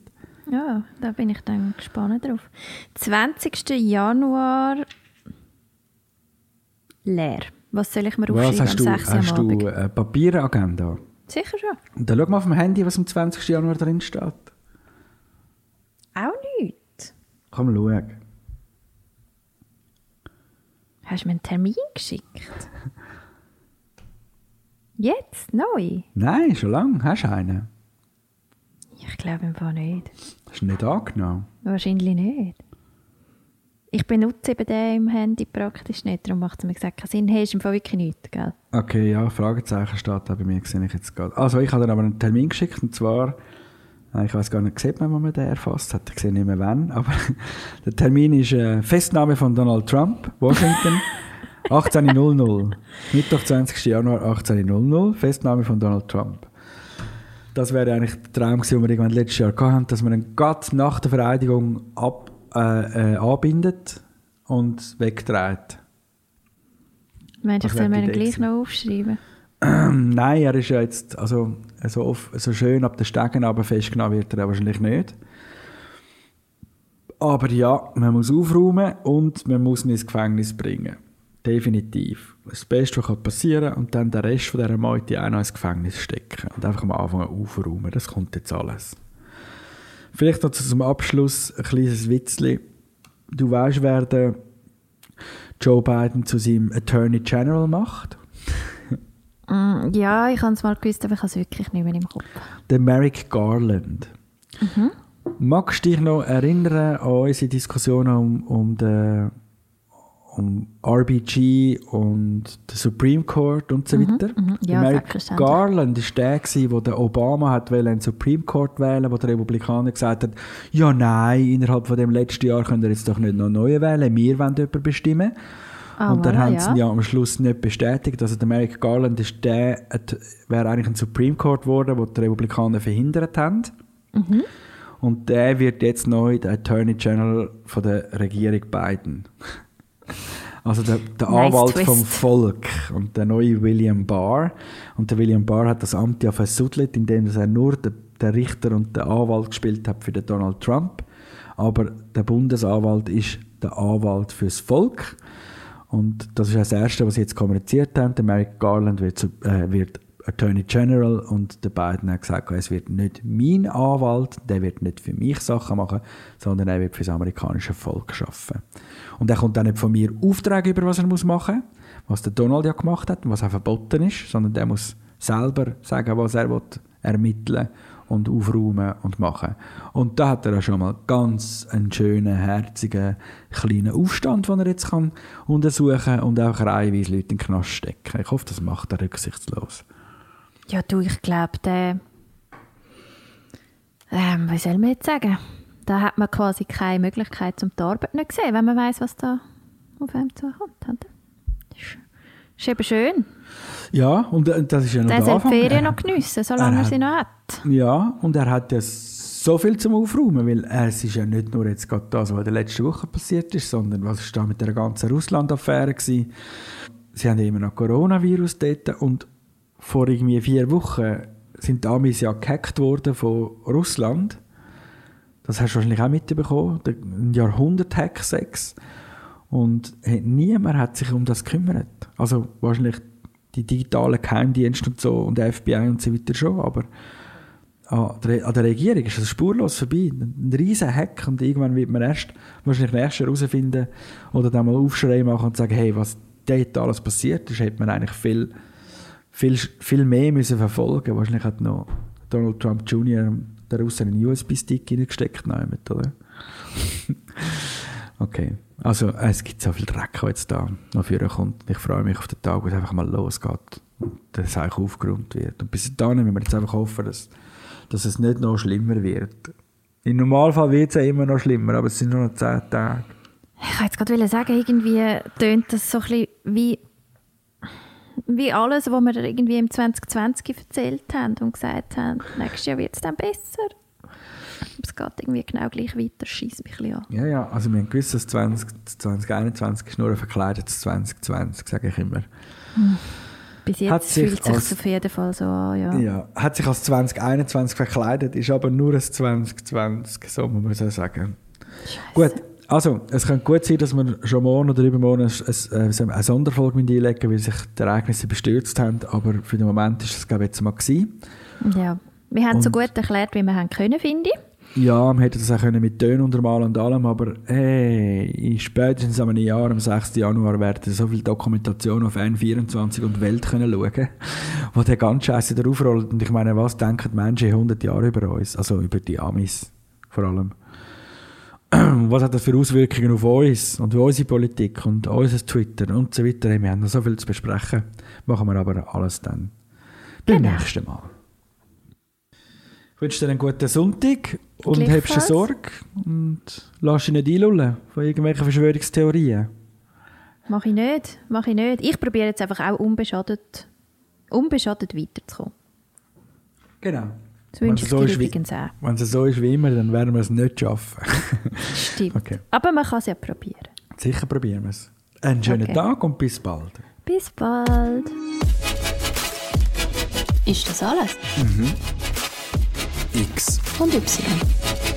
Ja, da bin ich dann gespannt drauf. 20. Januar leer. Was soll ich mir Was aufschreiben hast du? am 6. Hast am du eine Papieragenda? Sicher schon. Und dann schau mal auf dem Handy, was am 20. Januar drin steht. Auch nicht. Komm, schau. Hast du mir einen Termin geschickt? Jetzt? Neu? Nein, schon lange. Hast du einen? Ich glaube im Fall nicht. Hast du nicht angenommen? Wahrscheinlich nicht. Ich benutze eben den im Handy praktisch nicht, darum macht es mir gesagt keinen Sinn. Hey, ist im Fall wirklich nichts, gell? Okay, ja, Fragezeichen steht da bei mir, sehe ich jetzt gerade. Also, ich habe dann aber einen Termin geschickt, und zwar, ich weiß gar nicht, sieht man, wann man den erfasst hat, ich sehe nicht mehr wann, aber [LAUGHS] der Termin ist äh, Festnahme von Donald Trump, Washington, [LAUGHS] 18.00. Mittwoch, 20. Januar, 18.00, Festnahme von Donald Trump. Das wäre eigentlich der Traum gewesen, den wir irgendwann letztes Jahr hatten, dass man ihn gerade nach der Vereidigung ab, äh, äh, anbindet und wegdreht. Meinst du, ich soll wäre mir gleich noch aufschreiben? [CLEARS THROAT] Nein, er ist ja jetzt, also so, auf, so schön ab den Stegen aber festgenommen wird er wahrscheinlich nicht. Aber ja, man muss aufräumen und man muss ihn ins Gefängnis bringen. Definitiv. Das Beste, was kann passieren und dann den Rest dieser Meute auch noch ins Gefängnis stecken und einfach am Anfang aufräumen. Das kommt jetzt alles. Vielleicht noch zum Abschluss ein kleines Witzli. Du weißt, wer Joe Biden zu seinem Attorney General macht? Mm, ja, ich habe es mal gewusst, aber ich habe es wirklich nicht mehr im Kopf. der Merrick Garland. Magst du dich noch erinnern an unsere Diskussionen um, um, den, um RBG und den Supreme Court und so weiter? mhm. Ja, Merrick. Garland war der, gewesen, der der Obama hat den Supreme Court wählen wo der Republikaner gesagt hat, ja nein, innerhalb von dem letzten Jahr könnt ihr jetzt doch nicht noch neue wählen, wir wollen jemanden bestimmen. Ah, und dann voilà, haben sie ja. ja am Schluss nicht bestätigt. Also der Merrick Garland ist der, wäre eigentlich ein Supreme Court geworden, wo die Republikaner verhindert haben. Mhm. Und der wird jetzt neu der Attorney General von der Regierung Biden. Also der, der Nice Anwalt twist. vom Volk und der neue William Barr. Und der William Barr hat das Amt ja versuddelt, indem er nur den, den Richter und den Anwalt gespielt hat für den Donald Trump. Aber der Bundesanwalt ist der Anwalt fürs Volk. Und das ist das Erste, was sie jetzt kommuniziert haben. Der Merrick Garland wird, äh, wird Attorney General und der Biden hat gesagt, es wird nicht mein Anwalt, der wird nicht für mich Sachen machen, sondern er wird für das amerikanische Volk arbeiten. Und er kommt auch nicht von mir Aufträge über, was er muss machen was der Donald ja gemacht hat und was auch verboten ist, sondern der muss selber sagen, was er will, ermitteln und aufräumen und machen. Und da hat er ja schon mal ganz einen schönen, herzigen, kleinen Aufstand, den er jetzt kann untersuchen und auch reihenweise Leute in den Knast stecken. Ich hoffe, das macht er rücksichtslos. Ja, du, ich glaube, der. Ähm, was soll man jetzt sagen? Da hat man quasi keine Möglichkeit zum die Arbeit nicht sehen, wenn man weiß, was da auf einem zukommt. Das ist eben schön. Ja, und äh, das ist ja noch Der der die Anfang. Ferien Er- noch geniessen, solange er er hat- sie noch hat. Ja, und er hat ja so viel zum Aufräumen, weil es ist ja nicht nur jetzt gerade das, was in der letzten Woche passiert ist, sondern was ist da mit der ganzen Russland-Affäre gewesen. Sie haben ja immer noch Coronavirus dort und vor irgendwie vier Wochen sind die Amis ja gehackt worden von Russland. Das hast du wahrscheinlich auch mitbekommen. Ein Jahrhundert-Hack 6. Und niemand hat sich um das gekümmert. Also wahrscheinlich die digitalen Geheimdienste und so und FBI und so weiter schon, aber an der, Regierung ist das spurlos vorbei. Ein riesen Hack und irgendwann wird man erst wahrscheinlich Jahr herausfinden oder dann mal Aufschrei machen und sagen, hey, was dort alles passiert ist, hätte man eigentlich viel, viel, viel mehr müssen verfolgen. Wahrscheinlich hat noch Donald Trump Jr. Russen einen USB-Stick reingesteckt, oder? [LAUGHS] okay. Also es gibt so viel Dreck, der jetzt da noch vorne kommt. Ich freue mich auf den Tag, wo es einfach mal losgeht und das eigentlich aufgeräumt wird. Und bis dahin müssen wir jetzt einfach hoffen, dass, dass es nicht noch schlimmer wird. Im Normalfall wird es ja immer noch schlimmer, aber es sind nur noch zehn Tage. Ich wollte gerade sagen, irgendwie tönt das so ein bisschen wie wie alles, was wir irgendwie im 2020 erzählt haben und gesagt haben, nächstes Jahr wird es dann besser. Es geht irgendwie genau gleich weiter, schießt mich ein bisschen an. Ja, ja, also wir haben gewusst, dass 20, 2021 ist nur ein verkleidetes 2020, sage ich immer. Bis Hat jetzt sich fühlt als- sich auf jeden Fall so an, ja. Ja, hat sich als 2021 verkleidet, ist aber nur ein 2020, so muss man so sagen. Gut, also es könnte gut sein, dass wir schon morgen oder übermorgen ein, ein, ein, eine Sonderfolge mit einlegen, weil sich die Ereignisse bestürzt haben, aber für den Moment ist es glaube ich jetzt mal gewesen. ja. Wir haben so Und- gut erklärt, wie wir haben können, finde ich. Ja, man hätte das auch können mit Tönen untermalen und allem, aber hey, in spätestens einem Jahr, am 6. Januar, werden so viele Dokumentationen auf N24 und Welt können schauen, wo der ganz Scheiße drauf rollt. Und ich meine, was denken die Menschen in 100 Jahren über uns? Also über die Amis vor allem. Was hat das für Auswirkungen auf uns und auf unsere Politik und unser Twitter und so weiter? Hey, Wir haben noch so viel zu besprechen. Machen wir aber alles dann beim Genau. nächsten Mal. Ich wünsche dir einen guten Sonntag und habst du Sorge und lass dich nicht einlullen von irgendwelchen Verschwörungstheorien. Mache ich nicht, mache ich nicht. Ich probiere jetzt einfach auch unbeschadet, unbeschadet weiterzukommen. Genau. Das Wenn wünsche es ich so dir ist wie- übrigens auch. Wenn es so ist wie immer, dann werden wir es nicht schaffen. [LAUGHS] Stimmt. Okay. Aber man kann es ja probieren. Sicher probieren wir es. Einen schönen Okay. Tag und bis bald. Bis bald. Ist das alles? X. Und Y.